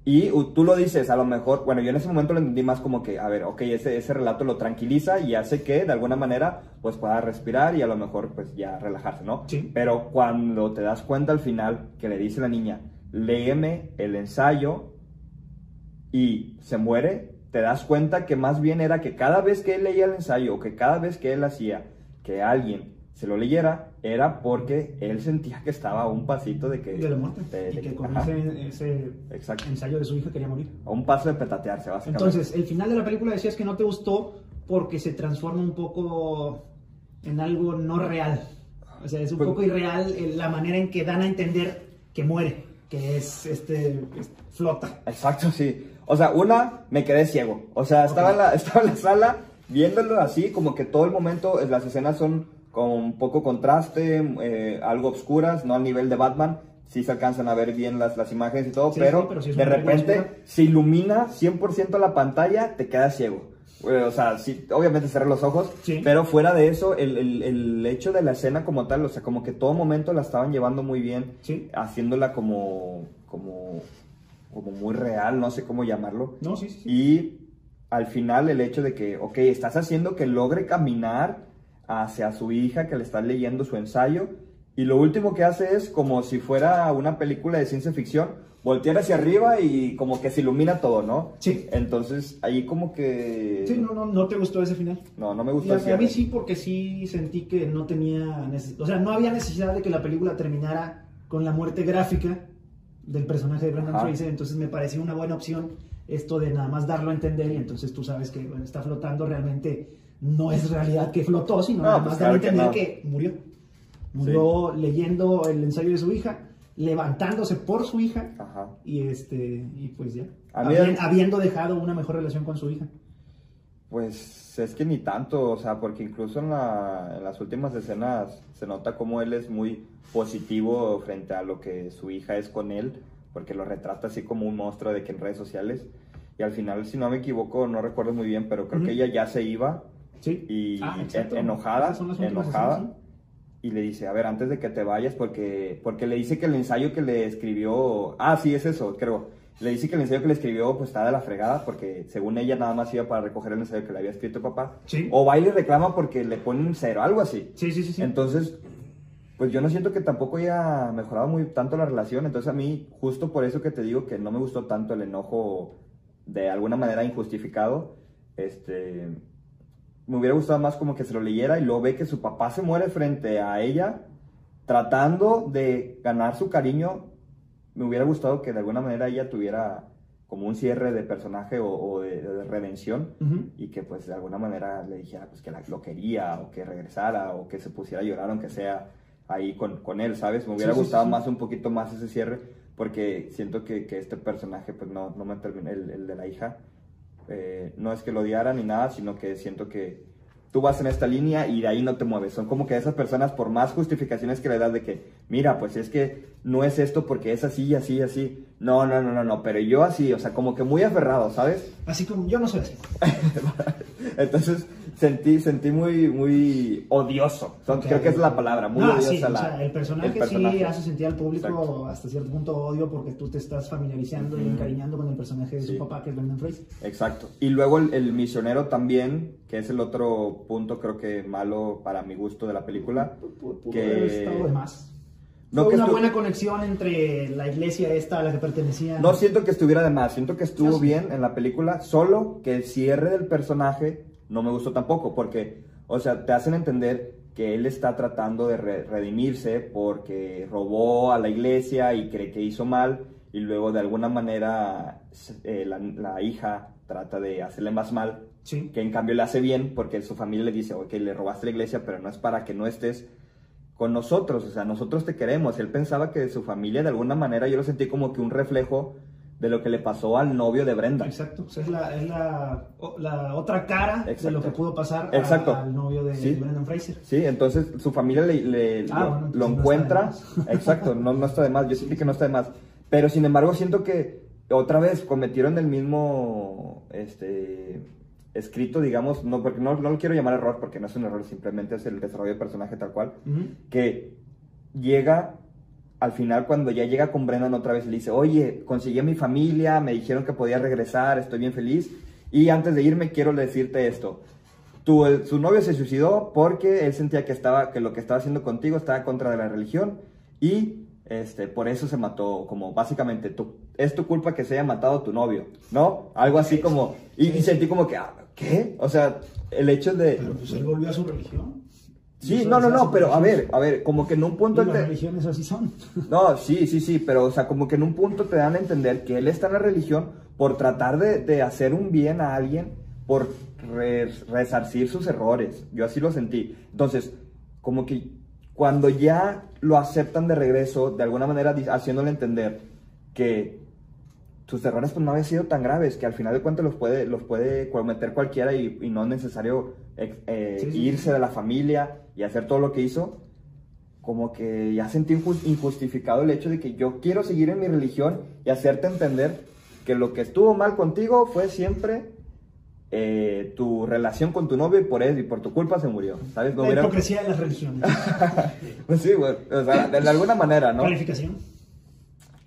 Y tú lo dices, a lo mejor, bueno, yo en ese momento lo entendí más como que, a ver, ok, ese, ese relato lo tranquiliza y hace que de alguna manera pues pueda respirar y a lo mejor pues ya relajarse, ¿no? Sí. Pero cuando te das cuenta al final que le dice la niña, léeme el ensayo y se muere, te das cuenta que más bien era que cada vez que él leía el ensayo o que cada vez que él hacía que alguien se lo leyera, era porque él sentía que estaba a un pasito de que... De la muerte. de- y que con ese, ensayo de su hija quería morir. A un paso de petatearse, básicamente. Entonces, el final de la película decías que no te gustó porque se transforma un poco en algo no real. O sea, es un Pues- poco irreal eh, la manera en que dan a entender que muere, que es este es- flota. Exacto, sí. O sea, una, me quedé ciego. O sea, estaba, en la, estaba en la sala viéndolo así, como que todo el momento, las escenas son con poco contraste, eh, algo oscuras, no al nivel de Batman. Sí se alcanzan a ver bien las, las imágenes y todo, Sí, pero, sí, pero sí es de repente se ilumina 100% la pantalla, te quedas ciego. O sea, sí, obviamente cerré los ojos, Sí. pero fuera de eso, el, el- el hecho de la escena como tal, o sea, como que todo momento la estaban llevando muy bien, Sí. haciéndola como, como, como muy real, no sé cómo llamarlo. No, sí, sí. sí. Y al final el hecho de que, ok, estás haciendo que logre caminar hacia su hija que le está leyendo su ensayo y lo último que hace es como si fuera una película de ciencia ficción, voltear hacia arriba y como que se ilumina todo, ¿no? Sí. Entonces ahí como que... Sí, no, no, no te gustó ese final. No, no me gustó a, el a mí sí, porque sí sentí que no tenía, neces- o sea, no había necesidad de que la película terminara con la muerte gráfica del personaje de Brendan. Fraser, entonces me pareció una buena opción esto de nada más darlo a entender y entonces tú sabes que bueno, está flotando realmente no es realidad que flotó, sino No, nada pues más que entender no. que murió. Murió leyendo el ensayo de su hija, levantándose por su hija Ajá. y este y pues ya, habiendo dejado una mejor relación con su hija. Pues es que ni tanto, o sea, porque incluso en, la- en las últimas escenas se nota como él es muy positivo frente a lo que su hija es con él, porque lo retrata así como un monstruo de que en redes sociales. Y al final, si no me equivoco, no recuerdo muy bien, pero creo que ella ya se iba Sí. y Ah, enojada, enojada. Y le dice, a ver, antes de que te vayas, porque, porque le dice que el ensayo que le escribió, ah, sí, es eso, creo. Le dice que el ensayo que le escribió, pues está de la fregada, porque según ella nada más iba para recoger el ensayo que le había escrito papá. Sí. O va y le reclama porque le pone un cero, algo así. Sí, sí, sí, sí. Entonces, pues yo no siento que tampoco haya mejorado muy tanto la relación. Entonces a mí, justo por eso que te digo que no me gustó tanto el enojo de alguna manera injustificado, este, me hubiera gustado más como que se lo leyera y luego ve que su papá se muere frente a ella, tratando de ganar su cariño. Me hubiera gustado que de alguna manera ella tuviera como un cierre de personaje o, o de, de redención y que pues de alguna manera le dijera pues que la, lo quería o que regresara o que se pusiera a llorar aunque sea ahí con, con él, ¿sabes? Me hubiera sí, gustado sí, sí. más un poquito más ese cierre porque siento que, que este personaje pues no, no me terminó, el, el de la hija, eh, no es que lo odiara ni nada, sino que siento que tú vas en esta línea y de ahí no te mueves. Son como que esas personas, por más justificaciones que le das de que, mira, pues es que no es esto porque es así, así, así. No, no, no, no, no, pero yo así, o sea, como que muy aferrado, ¿sabes? Así como yo no soy así. Entonces sentí, sentí muy, muy odioso. Creo que es la palabra, muy Ah, odiosa sí, o la- sea, el personaje, sí personaje. hace sentir al público Exacto. hasta cierto punto odio porque tú te estás familiarizando y encariñando con el personaje de Sí. su papá, que es Brendan Fraser. Exacto. Y luego el, el misionero también, que es el otro punto creo que malo para mi gusto de la película. Que- estado de más. No Fue que una estu- buena conexión entre la iglesia esta a la que pertenecía. No siento que estuviera de más, siento que estuvo sí. bien en la película, solo que el cierre del personaje no me gustó tampoco, porque, o sea, te hacen entender que él está tratando de re- redimirse porque robó a la iglesia y cree que hizo mal, y luego de alguna manera eh, la, la hija trata de hacerle más mal, Sí. que en cambio le hace bien porque su familia le dice, ok, le robaste la iglesia, pero no es para que no estés con nosotros, o sea, nosotros te queremos. Él pensaba que su familia de alguna manera, yo lo sentí como que un reflejo de lo que le pasó al novio de Brenda. Exacto. O sea, es la, es la, la otra cara de lo que pudo pasar a- al novio de Sí. Brendan Fraser. Sí, entonces su familia le, le- Ah, lo, bueno, encuentra. Exacto, no, no está de más. Yo sentí que no está de más. Pero sin embargo, siento que otra vez cometieron el mismo este, escrito, digamos, no, porque no, no lo quiero llamar error, porque no es un error, simplemente es el desarrollo de personaje tal cual. Que llega al final cuando ya llega con Brendan otra vez le dice, oye, conseguí a mi familia, me dijeron que podía regresar, estoy bien feliz. Y antes de irme quiero decirte esto. Tu, su novio se suicidó porque él sentía que, estaba, que lo que estaba haciendo contigo estaba contra de la religión y este, por eso se mató, como básicamente, tu, es tu culpa que se haya matado tu novio, ¿no? Algo así como, y, y sentí como que, ah, ¿qué? O sea, el hecho de... Pero pues él volvió a su religión. Sí, no, no, no, pero a ver, a ver, como que en un punto... Y las te- religiones así son. No, sí, sí, sí, pero o sea, como que en un punto te dan a entender que él está en la religión por tratar de, de hacer un bien a alguien, por re- resarcir sus errores. Yo así lo sentí. Entonces, como que cuando ya lo aceptan de regreso, de alguna manera haciéndole entender que sus errores pues no habían sido tan graves, que al final de cuentas los puede, los puede cometer cualquiera y, y no es necesario eh, Sí, sí. irse de la familia y hacer todo lo que hizo como que ya sentí injus- injustificado el hecho de que yo quiero seguir en mi religión y hacerte entender que lo que estuvo mal contigo fue siempre eh, tu relación con tu novio y por eso y por tu culpa se murió, ¿sabes? No La hubiera- hipocresía de las religiones. Pues sí, güey, o sea, de, de alguna manera, ¿no? Calificación.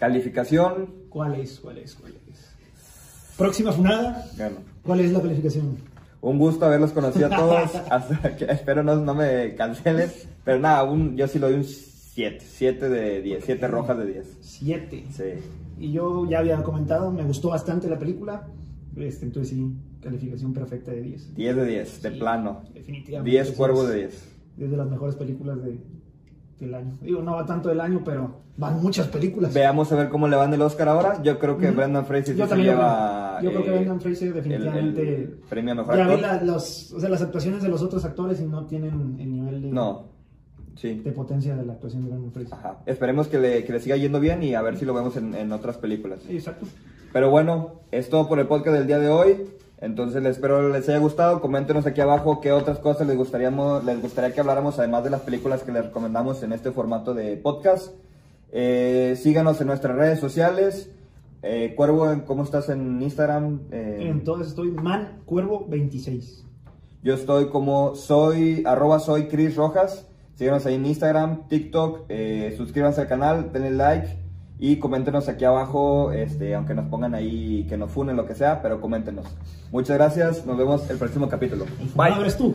Calificación, ¿Cuál es? ¿Cuál es? ¿Cuál es? Próxima funada. bueno, ¿Cuál es la calificación? un gusto haberlos conocido a todos, hasta que espero no, no me cancelen, pero nada, un, yo sí lo doy un 7, 7 de 10, 7 rojas de 10, Siete. sí. Y yo ya había comentado, me gustó bastante la película. Este, entonces sí, calificación perfecta de 10. 10 de 10, de Sí, plano. Definitivamente. 10 sí, cuervos de 10. Es de las mejores películas de, del año. Digo, no va tanto del año, pero van muchas películas. Veamos a ver cómo le van el Oscar ahora. Yo creo que Ujú. Brendan Fraser Yo sí se también lo lleva. creo. Yo creo que eh, Brendan Fraser definitivamente- El, el premio a mejor Ya vi actor. la- los, o sea, las actuaciones de los otros actores y no tienen el nivel de, No. Sí. de potencia de la actuación de Brendan Fraser. Ajá. Esperemos que le, que le siga yendo bien y a ver si lo vemos en, en otras películas. Sí, exacto. Pero bueno, es todo por el podcast del día de hoy. Entonces espero les haya gustado. Coméntenos aquí abajo qué otras cosas les gustaría, les gustaría que habláramos, además de las películas que les recomendamos en este formato de podcast. Eh, síganos en nuestras redes sociales. Eh, Cuervo, ¿cómo estás en Instagram? Eh, Entonces estoy Man Cuervo 26. Yo estoy como soy, arroba soy Chris Rojas. Síganos ahí en Instagram, TikTok, eh, suscríbanse al canal, denle like y coméntenos aquí abajo, este, aunque nos pongan ahí que nos funen, lo que sea, pero coméntenos. Muchas gracias, nos vemos el próximo capítulo. Eres tú.